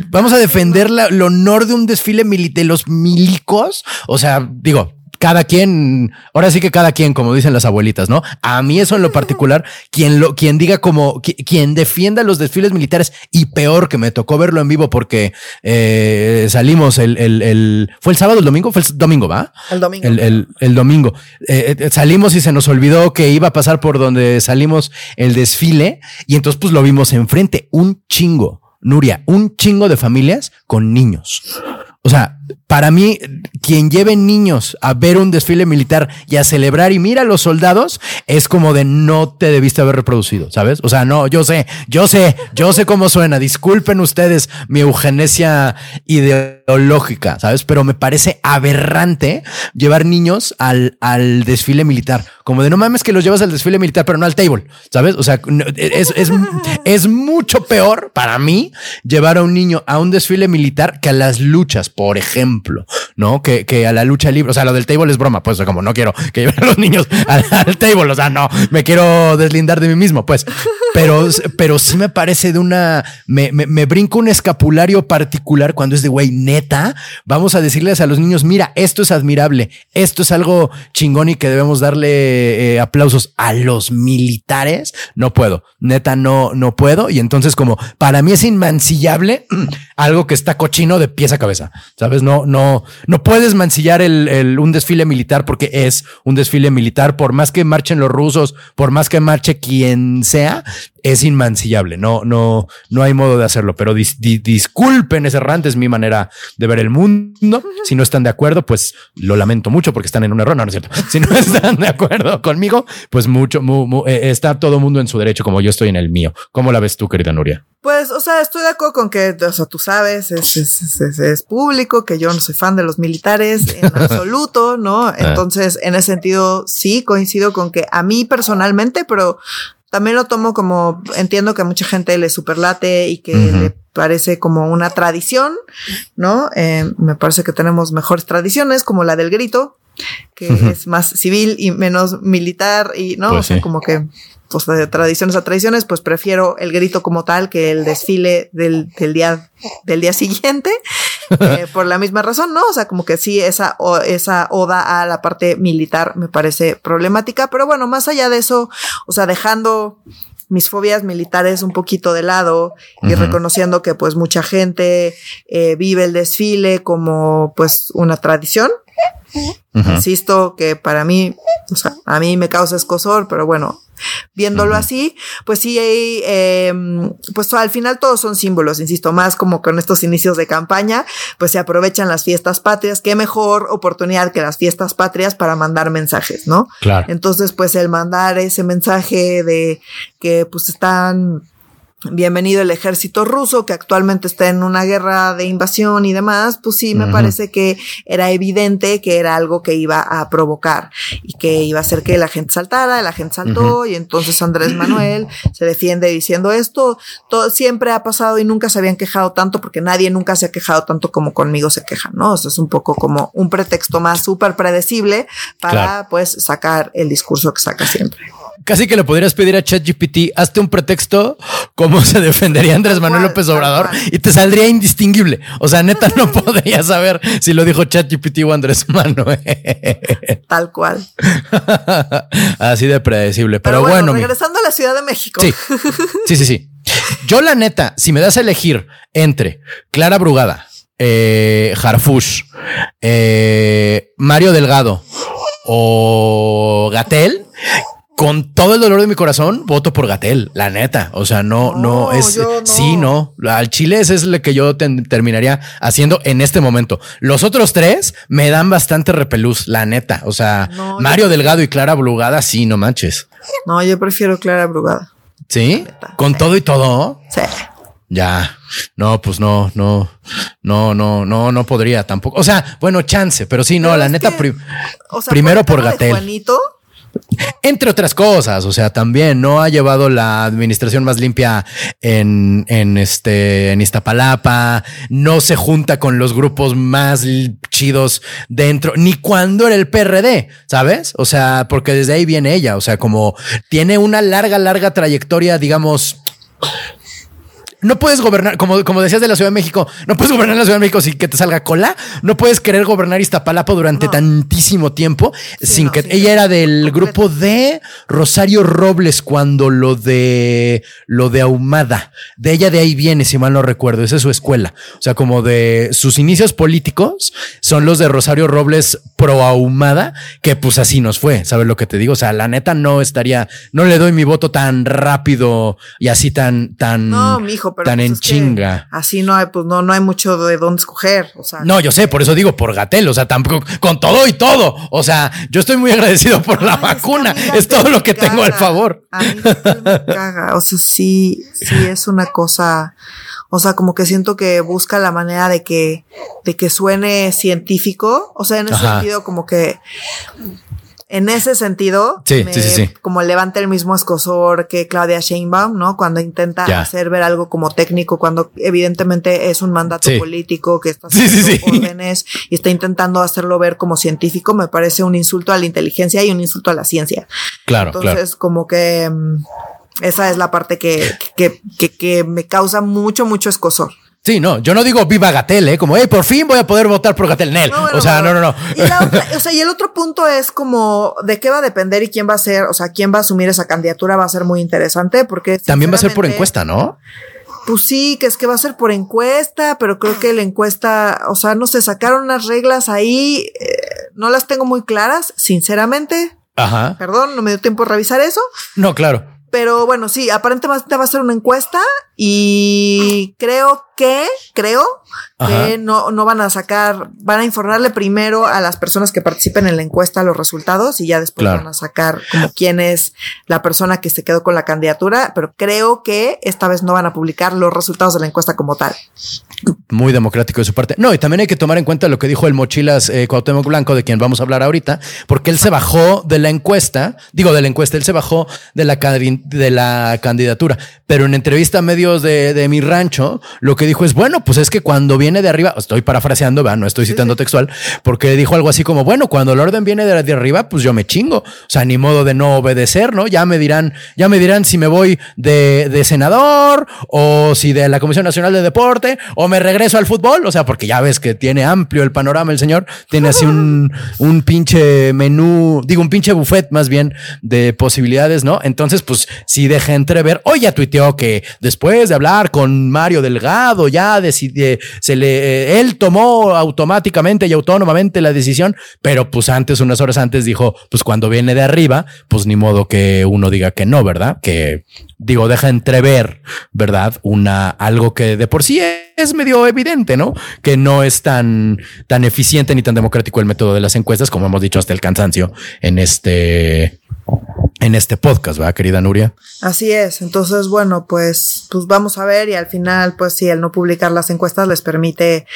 vamos a defender el honor de un desfile de los milicos. O sea, digo, cada quien, ahora sí que cada quien, como dicen las abuelitas, ¿no? A mí eso en lo particular, quien lo, quien diga como, quien defienda los desfiles militares y peor que me tocó verlo en vivo porque eh, salimos el, el, el, fue el sábado, el domingo, fue el domingo, ¿va? El domingo. El, el, domingo. Eh, eh, salimos y se nos olvidó que iba a pasar por donde salimos el desfile y entonces pues lo vimos enfrente, un chingo. Nuria, un chingo de familias con niños. O sea, para mí, quien lleve niños a ver un desfile militar y a celebrar y mira a los soldados, es como de no te debiste haber reproducido, ¿sabes? O sea, no, yo sé, yo sé, yo sé cómo suena. Disculpen ustedes mi eugenesia ideológica lógica, ¿sabes? Pero me parece aberrante llevar niños al, al desfile militar. Como de no mames que los llevas al desfile militar, pero no al table, ¿sabes? O sea, es, es, es mucho peor para mí llevar a un niño a un desfile militar que a las luchas, por ejemplo, ¿no? Que, que a la lucha libre. O sea, lo del table es broma, pues como no quiero que <laughs> lleven a los niños al, al table, o sea, no, me quiero deslindar de mí mismo, pues. Pero, pero sí me parece de una, me, me, me brinco un escapulario particular cuando es de güey, neta, vamos a decirles a los niños, mira, esto es admirable, esto es algo chingón y que debemos darle eh, aplausos a los militares. No puedo, neta, no, no puedo. Y entonces, como para mí es inmancillable <clears throat> algo que está cochino de pies a cabeza, sabes? No, no, no puedes mancillar el, el, un desfile militar porque es un desfile militar, por más que marchen los rusos, por más que marche quien sea, es inmancillable. No, no, no hay modo de hacerlo, pero dis, dis, disculpen ese errante, es mi manera de ver el mundo. Si no están de acuerdo, pues lo lamento mucho porque están en un error. No, no es cierto. Si no <laughs> están de acuerdo conmigo, pues mucho, mu, mu, eh, está todo mundo en su derecho, como yo estoy en el mío. ¿Cómo la ves tú, querida Nuria? Pues, o sea, estoy de acuerdo con que, o sea, tú sabes, es, es, es, es público, que yo no soy fan de los militares en <laughs> absoluto, ¿no? Entonces, en ese sentido, sí coincido con que a mí personalmente, pero también lo tomo como, entiendo que a mucha gente le superlate y que uh -huh. le parece como una tradición, ¿no? Eh, me parece que tenemos mejores tradiciones, como la del grito, que uh -huh. es más civil y menos militar y, ¿no? Pues o sea, sí. como que pues de tradiciones a tradiciones, pues prefiero el grito como tal que el desfile del, del día del día siguiente, eh, por la misma razón, ¿no? O sea, como que sí, esa, o, esa oda a la parte militar me parece problemática, pero bueno, más allá de eso, o sea, dejando mis fobias militares un poquito de lado y uh -huh. reconociendo que pues mucha gente eh, vive el desfile como pues una tradición. Uh -huh. Insisto que para mí, o sea, a mí me causa escosor, pero bueno, viéndolo uh -huh. así, pues sí, eh, pues al final todos son símbolos, insisto, más como con estos inicios de campaña, pues se aprovechan las fiestas patrias, qué mejor oportunidad que las fiestas patrias para mandar mensajes, ¿no? Claro. Entonces, pues el mandar ese mensaje de que pues están bienvenido el ejército ruso que actualmente está en una guerra de invasión y demás, pues sí, me uh -huh. parece que era evidente que era algo que iba a provocar y que iba a hacer que la gente saltara, la gente saltó uh -huh. y entonces Andrés Manuel <clears throat> se defiende diciendo esto, todo siempre ha pasado y nunca se habían quejado tanto porque nadie nunca se ha quejado tanto como conmigo se quejan, ¿no? O sea, es un poco como un pretexto más súper predecible para claro. pues sacar el discurso que saca siempre casi que le podrías pedir a ChatGPT, hazte un pretexto cómo se defendería Andrés Manuel López Obrador y te saldría indistinguible. O sea, neta, no <laughs> podría saber si lo dijo ChatGPT o Andrés Manuel. Tal cual. <laughs> Así de predecible. Pero, Pero bueno, bueno, regresando a la Ciudad de México. Sí, sí, sí. sí. Yo, la neta, si me das a elegir entre Clara Brugada, eh, Harfush, eh, Mario Delgado o Gatel, con todo el dolor de mi corazón, voto por Gatel, la neta. O sea, no, no, no es. No. Sí, no. Al Chile ese es lo que yo ten, terminaría haciendo en este momento. Los otros tres me dan bastante repelús, la neta. O sea, no, Mario Delgado y Clara Brugada, sí, no manches. No, yo prefiero Clara Brugada. ¿Sí? Con sí. todo y todo. Sí. Ya, no, pues no, no, no, no, no, no podría tampoco. O sea, bueno, chance, pero sí, no, pero la neta, que, pri o sea, primero por Gatel. Juanito, entre otras cosas, o sea, también no ha llevado la administración más limpia en, en este, en Iztapalapa, no se junta con los grupos más chidos dentro, ni cuando era el PRD, ¿sabes? O sea, porque desde ahí viene ella, o sea, como tiene una larga, larga trayectoria, digamos, no puedes gobernar, como, como decías de la Ciudad de México, no puedes gobernar la Ciudad de México sin que te salga cola, no puedes querer gobernar Iztapalapa durante no. tantísimo tiempo sí, sin no, que sí, ella era del grupo de Rosario Robles cuando lo de lo de Ahumada, de ella de ahí viene, si mal no recuerdo, esa es su escuela, o sea, como de sus inicios políticos son los de Rosario Robles pro Ahumada, que pues así nos fue, ¿sabes lo que te digo? O sea, la neta no estaría, no le doy mi voto tan rápido y así tan, tan, no, mijo, pero tan pues en chinga. Así no hay, pues no, no hay mucho de dónde escoger. O sea, no, yo sé, por eso digo por Gatel, o sea, tampoco con todo y todo. O sea, yo estoy muy agradecido por la vacuna. Es, es todo lo que tengo al favor. A mí me caga. O sea, sí, sí es una cosa O sea, como que siento que busca la manera de que, de que suene científico. O sea, en ese sentido, como que en ese sentido, como levanta el mismo escosor que Claudia Sheinbaum, ¿no? Cuando intenta hacer ver algo como técnico, cuando evidentemente es un mandato político que está haciendo órdenes y está intentando hacerlo ver como científico, me parece un insulto a la inteligencia y un insulto a la ciencia. Claro. Entonces, como que mm, esa es la parte que, que, que, que me causa mucho, mucho escosor. Sí, no, yo no digo viva Gatel, ¿eh? Como, hey, por fin voy a poder votar por Gatel. Nel. o sea, no, no, no. Y <laughs> o sea, y el otro punto es como de qué va a depender y quién va a ser, o sea, quién va a asumir esa candidatura va a ser muy interesante porque. También va a ser por encuesta, ¿no? Pues sí, que es que va a ser por encuesta, pero creo que la encuesta, o sea, no se sacaron unas reglas ahí, eh, no las tengo muy claras, sinceramente. Ajá. Perdón, no me dio tiempo de revisar eso. No, claro. Pero bueno, sí, aparentemente va a ser una encuesta y creo que, creo que no, no van a sacar, van a informarle primero a las personas que participen en la encuesta los resultados y ya después van a sacar como quién es la persona que se quedó con la candidatura, pero creo que esta vez no van a publicar los resultados de la encuesta como tal. Muy democrático de su parte. No, y también hay que tomar en cuenta lo que dijo el Mochilas eh, Cuauhtémoc Blanco, de quien vamos a hablar ahorita, porque él se bajó de la encuesta, digo de la encuesta, él se bajó de la, de la candidatura, pero en entrevista a medios de, de mi rancho, lo que dijo es, bueno, pues es que cuando viene de arriba, estoy parafraseando, no estoy citando textual, porque dijo algo así como, bueno, cuando el orden viene de, de, arriba, pues yo me chingo. O sea, ni modo de no obedecer, ¿no? Ya me dirán, ya me dirán si me voy de, de senador o si de la Comisión Nacional de Deporte o me regreso al fútbol. O sea, porque ya ves que tiene amplio el panorama el señor, tiene así un, <laughs> un pinche menú, digo, un pinche buffet más bien de posibilidades, ¿no? Entonces, pues si deja entrever, hoy ya tuiteó que después de hablar con Mario Delgado, ya decidió, se le, eh, él tomó automáticamente y autónomamente la decisión, pero pues antes, unas horas antes dijo, pues cuando viene de arriba, pues ni modo que uno diga que no, ¿verdad? Que digo, deja entrever, ¿verdad? Una, algo que de por sí es medio evidente, ¿no? Que no es tan, tan eficiente ni tan democrático el método de las encuestas, como hemos dicho hasta el cansancio en este, en este podcast, ¿verdad, querida Nuria? Así es. Entonces, bueno, pues, pues vamos a ver y al final, pues si el no publicar las encuestas les permite,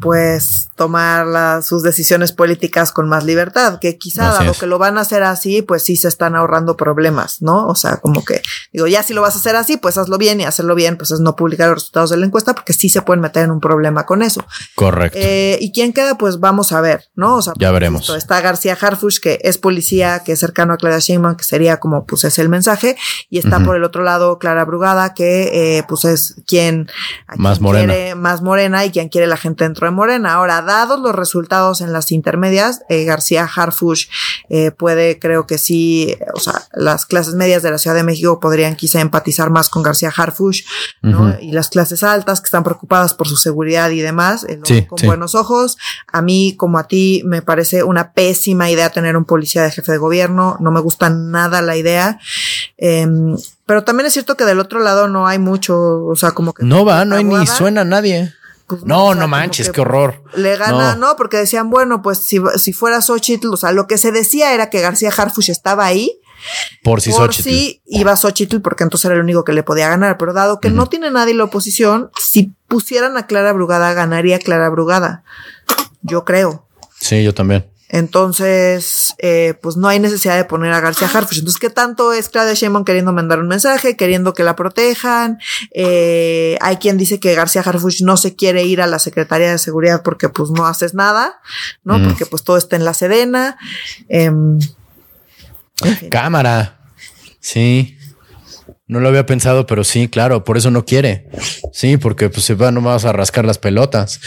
pues, tomar sus decisiones políticas con más libertad, que quizá dado que lo van a hacer así, pues sí se están ahorrando problemas, ¿no? O sea, como que, digo, ya si lo vas a hacer así, pues hazlo bien y hacerlo bien, pues es no publicar los resultados de la encuesta porque sí se pueden meter en un problema con eso. Correcto. Eh, ¿Y quién queda? Pues vamos a ver, ¿no? O sea, ya veremos. está García Harfush, que es policía, que es cercano a Clara Sheinbaum, que sería como pues es el mensaje, y está por el otro lado Clara Brugada, que eh, pues es quien, más morena. quiere más morena y quien quiere la gente dentro de morena. Ahora, dados los resultados en las intermedias, eh, García Harfush eh, puede, creo que sí, o sea, las clases medias de la Ciudad de México podrían quizá empatizar más con García Harfush, ¿no? Y las clases altas que están preocupadas por su seguridad y demás, con buenos ojos. A mí, como a ti, me parece una pésima idea tener un policía de jefe de gobierno. No me gusta nada la idea. Em, pero también es cierto que del otro lado no hay mucho, o sea, como que... No va, no hay ni suena a nadie. Pues no, no, manches, qué horror. Le gana, no. porque decían, bueno, pues si, si fuera Xochitl, o sea, lo que se decía era que García Harfush estaba ahí. Por si por si iba Xochitl, porque entonces era el único que le podía ganar. Pero dado que no tiene nadie la oposición, si pusieran a Clara Brugada, ganaría Clara Brugada. Yo creo. Sí, yo también. Entonces, eh, pues no hay necesidad de poner a García Harfuch. Entonces, ¿qué tanto es Claudia Sheinbaum queriendo mandar un mensaje, queriendo que la protejan? Eh, hay quien dice que García Harfuch no se quiere ir a la Secretaría de Seguridad porque pues no haces nada, ¿no? Mm. Porque pues todo está en la Sedena. Em, Cámara. Sí. No lo había pensado, pero sí, claro, por eso no quiere. Sí, porque pues se va, no vas a rascar las pelotas.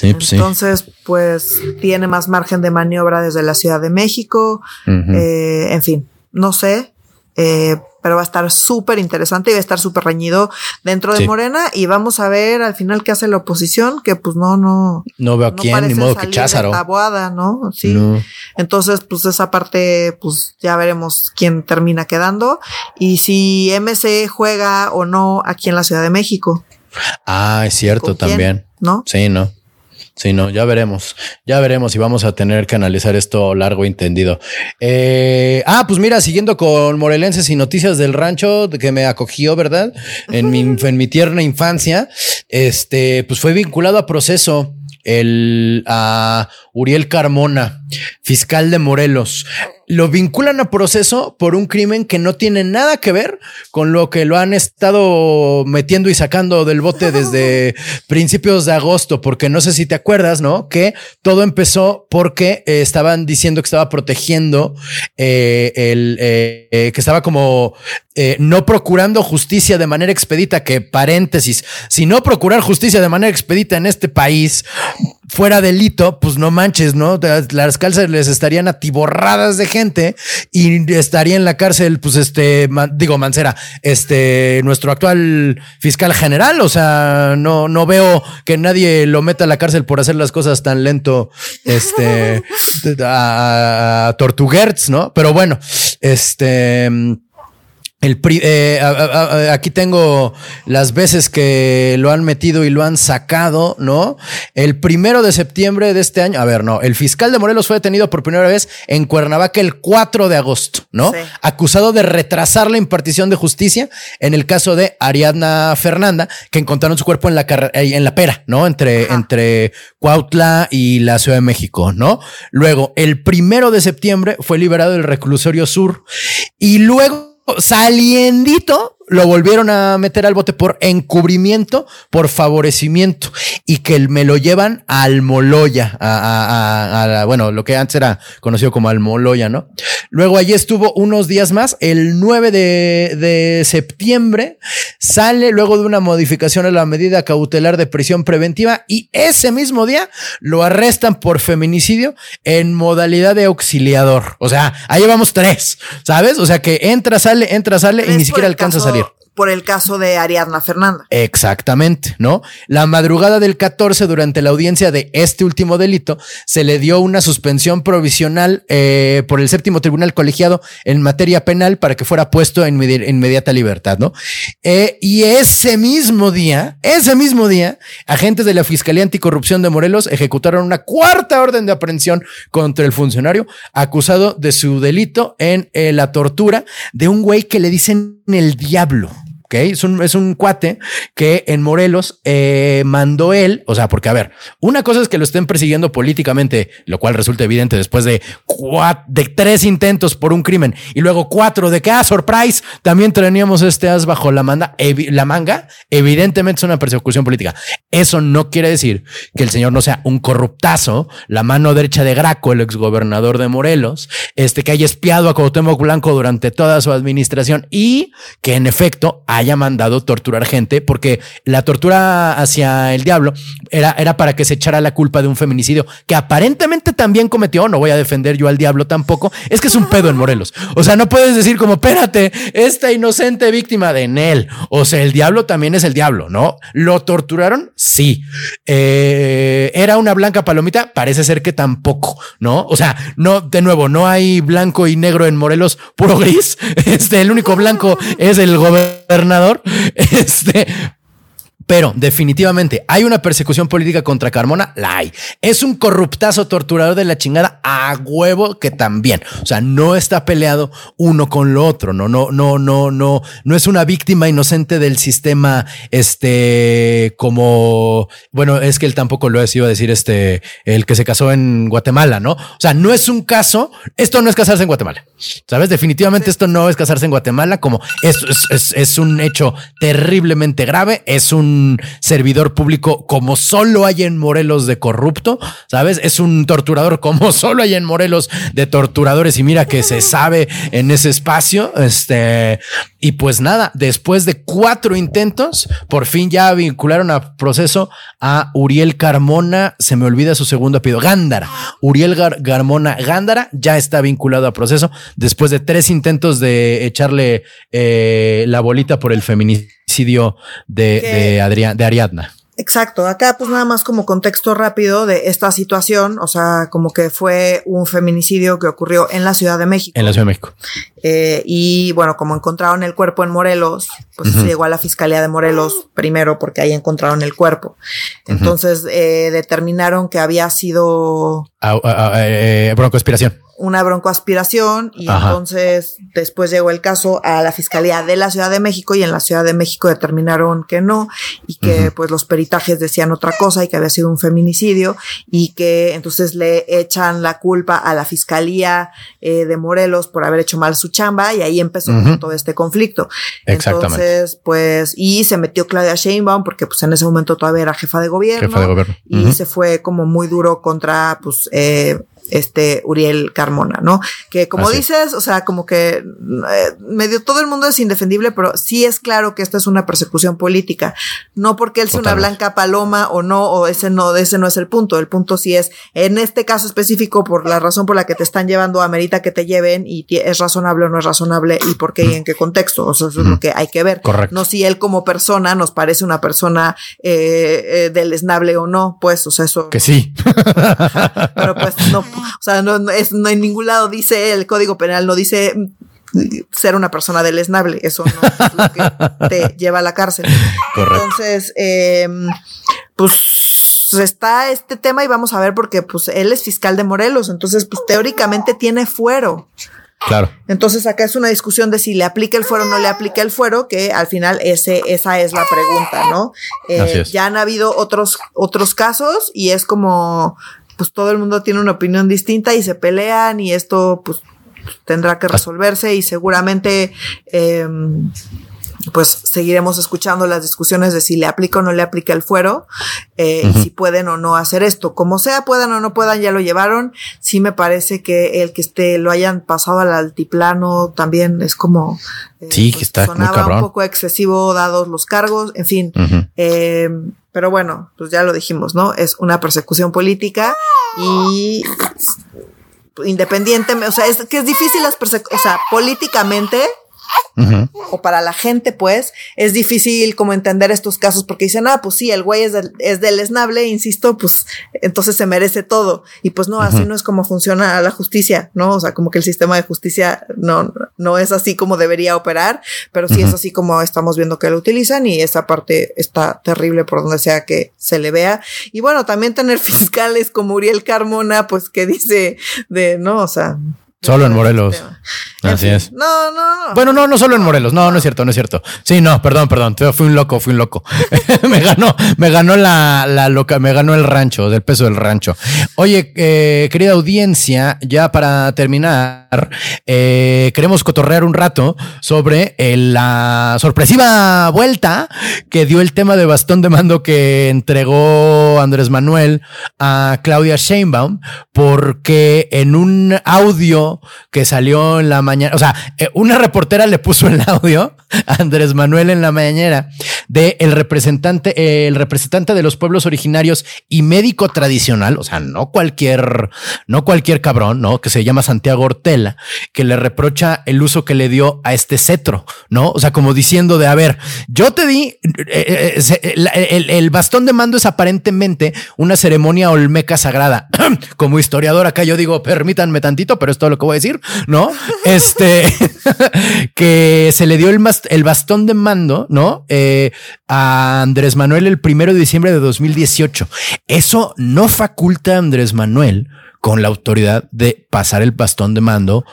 Pues Entonces, pues tiene más margen de maniobra desde la Ciudad de México. Eh, en fin, no sé. Eh, pero va a estar súper interesante y va a estar súper reñido dentro de Morena y vamos a ver al final qué hace la oposición, que pues no, no. No veo a quién, ni modo que Cházaro. ¿no? Sí. Entonces, pues esa parte, pues ya veremos quién termina quedando y si MC juega o no aquí en la Ciudad de México. Ah, es cierto también. ¿No? Sí, no. Sí, no, ya veremos. Ya veremos y vamos a tener que analizar esto largo y entendido. Eh, ah, pues mira, siguiendo con morelenses y noticias del rancho que me acogió, ¿verdad? En mi, <laughs> en mi tierna infancia, este, pues fue vinculado a proceso el a Uriel Carmona, fiscal de Morelos. Lo vinculan a proceso por un crimen que no tiene nada que ver con lo que lo han estado metiendo y sacando del bote desde <laughs> principios de agosto, porque no sé si te acuerdas, ¿no? Que todo empezó porque eh, estaban diciendo que estaba protegiendo eh, el eh, que estaba como no procurando justicia de manera expedita, que paréntesis, si no procurar justicia de manera expedita en este país fuera delito, pues no manches, ¿no? Las cárceles estarían atiborradas de gente y estaría en la cárcel, pues este, digo, Mancera, este, nuestro actual fiscal general. O sea, no, no veo que nadie lo meta a la cárcel por hacer las cosas tan lento, este, <laughs> a, a Tortuguerts, ¿no? Pero bueno, este. El eh, aquí tengo las veces que lo han metido y lo han sacado, ¿no? El primero de septiembre de este año, a ver, no, el fiscal de Morelos fue detenido por primera vez en Cuernavaca el 4 de agosto, ¿no? Acusado de retrasar la impartición de justicia en el caso de Ariadna Fernanda, que encontraron su cuerpo en la, eh, en la pera, ¿no? Entre, entre Cuautla y la Ciudad de México, ¿no? Luego, el primero de septiembre fue liberado del reclusorio sur y luego saliendito lo volvieron a meter al bote por encubrimiento, por favorecimiento y que me lo llevan al Moloya, a, bueno, lo que antes era conocido como Almoloya, ¿no? Luego allí estuvo unos días más, el 9 de, de septiembre sale luego de una modificación a la medida cautelar de prisión preventiva y ese mismo día lo arrestan por feminicidio en modalidad de auxiliador. O sea, ahí vamos tres, ¿sabes? O sea que entra, sale, entra, sale y ni siquiera alcanza a salir por el caso de Ariadna Fernanda. Exactamente, ¿no? La madrugada del 14, durante la audiencia de este último delito, se le dio una suspensión provisional eh, por el séptimo tribunal colegiado en materia penal para que fuera puesto en inmediata libertad, ¿no? Eh, y ese mismo día, ese mismo día, agentes de la Fiscalía Anticorrupción de Morelos ejecutaron una cuarta orden de aprehensión contra el funcionario acusado de su delito en eh, la tortura de un güey que le dicen el diablo. Es un, es un cuate que en Morelos eh, mandó él, o sea, porque a ver, una cosa es que lo estén persiguiendo políticamente, lo cual resulta evidente después de, de tres intentos por un crimen y luego cuatro de que, ah, surprise, también teníamos este as bajo la, manda, la manga, evidentemente es una persecución política. Eso no quiere decir que el señor no sea un corruptazo, la mano derecha de Graco, el exgobernador de Morelos, este que haya espiado a Cuauhtémoc Blanco durante toda su administración y que en efecto haya mandado torturar gente, porque la tortura hacia el diablo era, era para que se echara la culpa de un feminicidio que aparentemente también cometió. No voy a defender yo al diablo tampoco. Es que es un pedo en Morelos. O sea, no puedes decir como, espérate, esta inocente víctima de Nel. O sea, el diablo también es el diablo, ¿no? ¿Lo torturaron? Sí. Eh, ¿Era una blanca palomita? Parece ser que tampoco, ¿no? O sea, no, de nuevo, no hay blanco y negro en Morelos, puro gris. <laughs> Este, el único blanco es el gobernador <laughs> Este, pero definitivamente hay una persecución política contra Carmona, la hay. Es un corruptazo torturador de la chingada a huevo que también. O sea, no está peleado uno con lo otro. No, no, no, no, no, no es una víctima inocente del sistema. Este, como bueno, es que él tampoco lo es, iba a decir este, el que se casó en Guatemala, no? O sea, no es un caso. Esto no es casarse en Guatemala. Sabes, definitivamente esto no es casarse en Guatemala. Como es, es, es un hecho terriblemente grave. Es un servidor público como solo hay en Morelos de corrupto, ¿sabes? Es un torturador como <laughs> solo hay en Morelos de torturadores y mira que se sabe en ese espacio, este, y pues nada, después de cuatro intentos, por fin ya vincularon a proceso a Uriel Carmona, se me olvida su segundo apellido, Gándara. Uriel Carmona Gándara ya está vinculado a proceso después de tres intentos de echarle eh, la bolita por el feminicidio de, de, Adrián, de Ariadna. Exacto, acá pues nada más como contexto rápido de esta situación, o sea, como que fue un feminicidio que ocurrió en la Ciudad de México. En la Ciudad de México. Eh, y bueno, como encontraron el cuerpo en Morelos, pues llegó a la Fiscalía de Morelos primero porque ahí encontraron el cuerpo. Entonces eh, determinaron que había sido... Ah, ah, ah, eh, conspiración una broncoaspiración y entonces después llegó el caso a la Fiscalía de la Ciudad de México y en la Ciudad de México determinaron que no y que pues los peritajes decían otra cosa y que había sido un feminicidio y que entonces le echan la culpa a la Fiscalía eh, de Morelos por haber hecho mal su chamba y ahí empezó todo este conflicto. Entonces pues y se metió Claudia Sheinbaum porque pues en ese momento todavía era jefa de gobierno, jefa de gobierno. y se fue como muy duro contra pues eh, este Uriel Carmona, ¿no? Que como dices, o sea, como que eh, medio todo el mundo es indefendible, pero sí es claro que esta es una persecución política, no porque él sea una blanca paloma o no, o ese no, ese no es el punto, el punto sí es, en este caso específico, por la razón por la que te están llevando, amerita que te lleven y es razonable o no es razonable y por qué y en qué contexto, o sea, eso es lo que hay que ver. Correcto. No si él como persona nos parece una persona eh, eh deleznable o no, pues, o sea, eso. Que sí. <laughs> pero pues no, o sea, no, no, es, no en ningún lado dice el código penal, no dice ser una persona deleznable. Eso no es lo que te <laughs> lleva a la cárcel. Correcto. Entonces, eh, pues está este tema y vamos a ver porque pues él es fiscal de Morelos, entonces pues teóricamente tiene fuero. Claro. Entonces acá es una discusión de si le aplica el fuero o no le aplica el fuero, que al final ese, esa es la pregunta, ¿no? Eh, ya han habido otros, otros casos y es como, pues todo el mundo tiene una opinión distinta y se pelean y esto pues tendrá que resolverse y seguramente em, pues seguiremos escuchando las discusiones de si le aplica o no le aplica el fuero eh, y si pueden o no hacer esto. Como sea, puedan o no puedan, ya lo llevaron. Sí me parece que el que esté lo hayan pasado al altiplano también es como eh, sí, que pues, está sonaba un poco excesivo dados los cargos, en fin. Pero bueno, pues ya lo dijimos, ¿no? Es una persecución política y independientemente, o sea, es que es difícil las persecuciones, o sea, políticamente o para la gente, pues, es difícil como entender estos casos porque dicen, ah, pues sí, el güey es del, es del esnable, insisto, pues entonces se merece todo. Y pues no, así no es como funciona la justicia, ¿no? O sea, como que el sistema de justicia no, no es así como debería operar, pero sí es así como estamos viendo que lo utilizan y esa parte está terrible por donde sea que se le vea. Y bueno, también tener <laughs> fiscales como Uriel Carmona, pues que dice de, no, o sea, Solo en Morelos. Así es. No, no, no. Bueno, no, no solo en Morelos. No, no es cierto, no es cierto. Sí, no, perdón, perdón. Fui un loco, fui un loco. <laughs> me ganó, me ganó la, la loca, me ganó el rancho, del peso del rancho. Oye, eh, querida audiencia, ya para terminar, eh, queremos cotorrear un rato sobre eh, la sorpresiva vuelta que dio el tema de bastón de mando que entregó Andrés Manuel a Claudia Sheinbaum, porque en un audio que salió en la mañana, o sea, eh, una reportera le puso el audio a Andrés Manuel en la mañanera de el representante, el representante de los pueblos originarios y médico tradicional, o sea, no cualquier, no cualquier cabrón, ¿no? Que se llama Santiago Ortela, que le reprocha el uso que le dio a este cetro, ¿no? O sea, como diciendo de, a ver, yo te di, eh, eh, el, bastón de mando es aparentemente una ceremonia olmeca sagrada. <clears throat> como historiador acá yo digo, permítanme tantito, pero esto lo que voy a decir, ¿no? Este, <laughs> que se le dio el, el bastón de mando, ¿no? Eh, a Andrés Manuel el primero de diciembre de 2018. Eso no faculta a Andrés Manuel con la autoridad de pasar el bastón de mando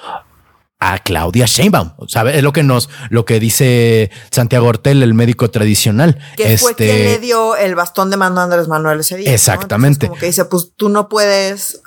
a Claudia Sheinbaum. ¿Sabe? Es lo que nos, lo que dice Santiago Ortel, el médico tradicional. Que este, fue quien le dio el bastón de mando a Andrés Manuel ese día. Exactamente. como que dice, pues tú no puedes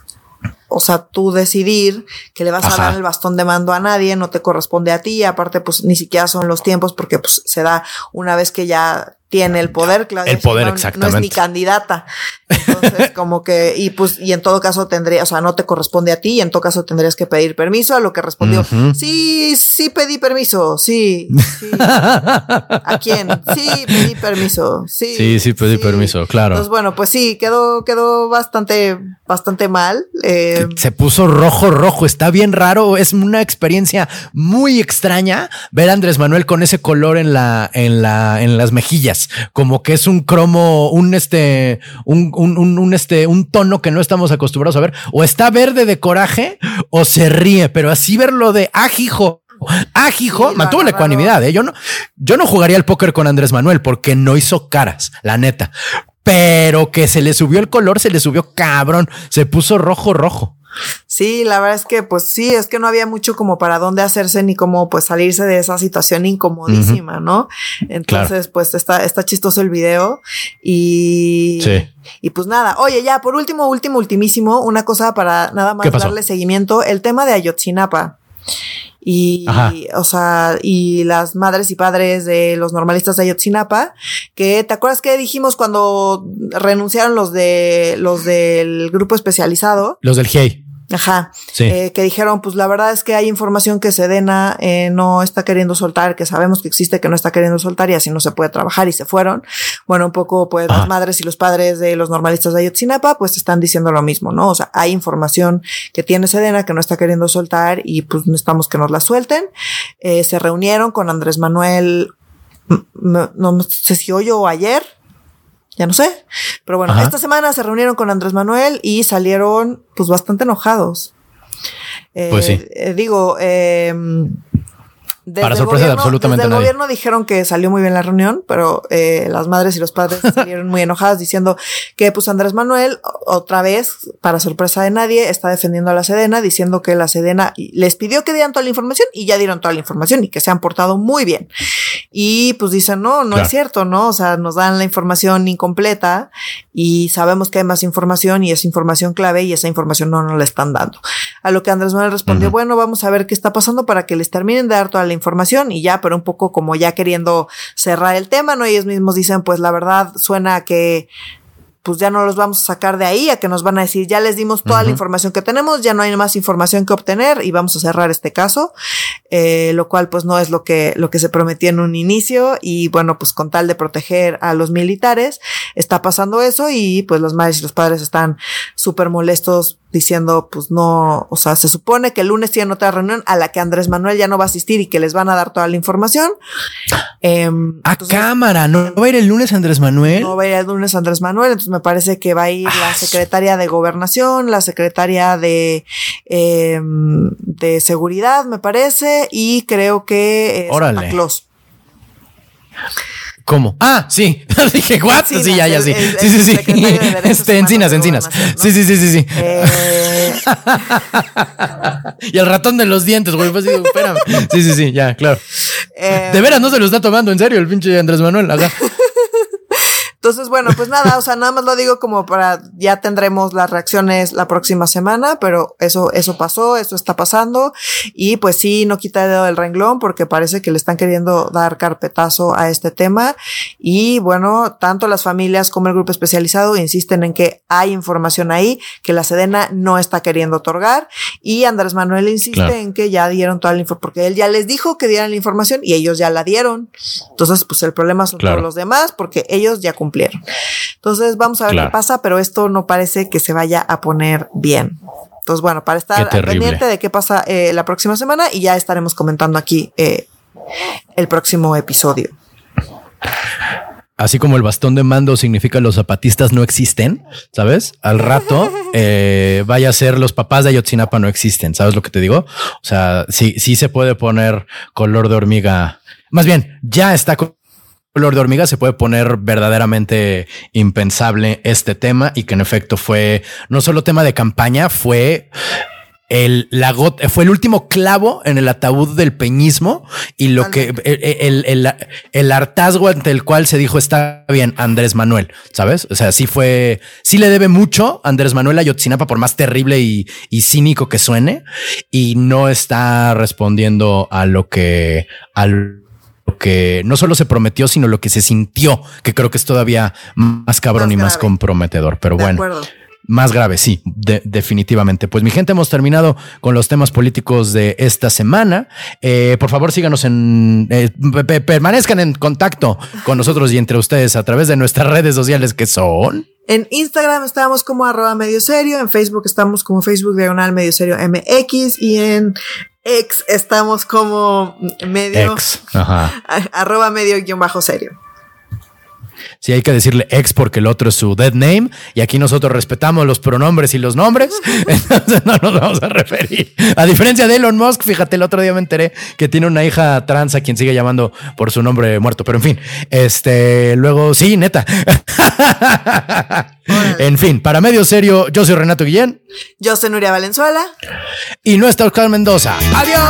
o sea, tú decidir que le vas a dar el bastón de mando a nadie, no te corresponde a ti, aparte pues ni siquiera son los tiempos porque pues se da una vez que ya tiene el poder, Claudia. El poder, exactamente. No es ni candidata. Entonces, <laughs> como que, y pues, y en todo caso tendría, o sea, no te corresponde a ti, y en todo caso tendrías que pedir permiso, a lo que respondió, sí, sí pedí permiso, sí, sí. ¿A quién? Sí, pedí permiso, sí. Sí, sí pedí permiso, claro. Entonces, bueno, pues sí, quedó, quedó bastante, bastante mal. Eh. Se puso rojo, rojo, está bien raro, es una experiencia muy extraña ver a Andrés Manuel con ese color en la, en la, en las mejillas como que es un cromo, un este, un, un, un, este, un tono que no estamos acostumbrados a ver. O está verde de coraje o se ríe, pero así verlo de ajijo. Ah, hijo, mantuvo la ecuanimidad. ¿eh? Yo no, yo no jugaría el póker con Andrés Manuel porque no hizo caras, la neta. Pero que se le subió el color, se le subió cabrón, se puso rojo, rojo. Sí, la verdad es que pues sí, es que no había mucho como para dónde hacerse ni cómo pues salirse de esa situación incomodísima, ¿no? Entonces pues está, está chistoso el video y, y pues nada, oye ya por último, último, ultimísimo, una cosa para nada más darle seguimiento, el tema de Ayotzinapa y, o sea, y las madres y padres de los normalistas de Ayotzinapa, que te acuerdas que dijimos cuando renunciaron los de los del grupo especializado, los del GEI. Ajá. Eh, que dijeron, pues la verdad es que hay información que Sedena eh, no está queriendo soltar, que sabemos que existe, que no está queriendo soltar y así no se puede trabajar y se fueron. Bueno, un poco pues las madres y los padres de los normalistas de Ayotzinapa pues están diciendo lo mismo, ¿no? O sea, hay información que tiene Sedena que no está queriendo soltar y pues necesitamos que nos la suelten. Eh, se reunieron con Andrés Manuel, no sé si hoy o ayer, ya no sé. Pero bueno, esta semana se reunieron con Andrés Manuel y salieron pues bastante enojados. pues sí. Eh, eh, digo, eh, para sorpresa de absolutamente desde el gobierno dijeron que salió muy bien la reunión, pero eh, las madres y los padres <laughs> salieron muy enojadas diciendo que pues Andrés Manuel otra vez, para sorpresa de nadie, está defendiendo a la Sedena, diciendo que la Sedena les pidió que dieran toda la información y ya dieron toda la información y que se han portado muy bien. Y pues dicen, no, no es cierto, ¿no? O sea, nos dan la información incompleta y sabemos que hay más información y es información clave y esa información no nos la están dando. A lo que Andrés Manuel respondió, bueno, vamos a ver qué está pasando para que les terminen de dar toda la información y ya, pero un poco como ya queriendo cerrar el tema, ¿no? Ellos mismos dicen, pues la verdad suena que pues ya no los vamos a sacar de ahí, a que nos van a decir, ya les dimos toda la información que tenemos, ya no hay más información que obtener y vamos a cerrar este caso, eh, lo cual pues no es lo que, lo que se prometía en un inicio y bueno, pues con tal de proteger a los militares, está pasando eso y pues los madres y los padres están súper molestos diciendo, pues no, o sea, se supone que el lunes tienen otra reunión a la que Andrés Manuel ya no va a asistir y que les van a dar toda la información. Eh, a cámara, ¿no va a ir el lunes Andrés Manuel? No va a ir el lunes Andrés Manuel, entonces me parece que va a ir la ah, secretaria de gobernación, la secretaria de, eh, de seguridad, me parece, y creo que eh, Santa Claus. ¿Cómo? Ah, sí. <laughs> Dije, ¿what? sí, ya, ya, sí. sí, sí, sí. <laughs> Este, encinas, encinas. Sí, sí, sí, sí, sí. Eh... <laughs> y el ratón de los dientes, güey. Pues espérame. Sí, sí, sí, ya, claro. Eh... De veras no se lo está tomando en serio el pinche Andrés Manuel. Acá. Entonces, bueno, pues nada, o sea, nada más lo digo como para ya tendremos las reacciones la próxima semana, pero eso, eso pasó, eso está pasando. Y pues sí, no quita el dedo del renglón porque parece que le están queriendo dar carpetazo a este tema. Y bueno, tanto las familias como el grupo especializado insisten en que hay información ahí que la Sedena no está queriendo otorgar. Y Andrés Manuel insiste en que ya dieron toda la información, porque él ya les dijo que dieran la información y ellos ya la dieron. Entonces, pues el problema son todos los demás porque ellos ya cumplieron cumplieron. Entonces vamos a ver qué pasa, pero esto no parece que se vaya a poner bien. Entonces, bueno, para estar pendiente de qué pasa eh, la próxima semana y ya estaremos comentando aquí eh, el próximo episodio. Así como el bastón de mando significa los zapatistas no existen, ¿sabes? Al rato <laughs> eh, vaya a ser los papás de Ayotzinapa no existen, ¿sabes lo que te digo? O sea, sí, sí se puede poner color de hormiga. Más bien, ya está color de hormiga se puede poner verdaderamente impensable este tema y que en efecto fue no solo tema de campaña, fue el, la fue el último clavo en el ataúd del peñismo y lo que el, el, el, hartazgo ante el cual se dijo está bien Andrés Manuel, ¿sabes? O sea, sí fue, sí le debe mucho Andrés Manuel a Yotzinapa por más terrible y, y cínico que suene y no está respondiendo a lo que, al que no solo se prometió, sino lo que se sintió, que creo que es todavía más cabrón y más comprometedor. Pero bueno. Más grave, sí, definitivamente. Pues mi gente, hemos terminado con los temas políticos de esta semana. Eh, por favor, síganos en, eh, permanezcan en contacto con nosotros y entre ustedes a través de nuestras redes sociales que son. En Instagram estamos como arroba medio serio, en Facebook estamos como Facebook diagonal medio serio MX y en X estamos como medio, <laughs> arroba medio guion bajo serio. Sí, hay que decirle ex porque el otro es su dead name. Y aquí nosotros respetamos los pronombres y los nombres. <laughs> Entonces no nos vamos a referir. A diferencia de Elon Musk, fíjate, el otro día me enteré que tiene una hija trans a quien sigue llamando por su nombre muerto. Pero en fin, este, luego, sí, neta. en fin, para medio serio, yo soy Renato Guillén. Yo soy Nuria Valenzuela. Y no está Oscar Mendoza. ¡Adiós!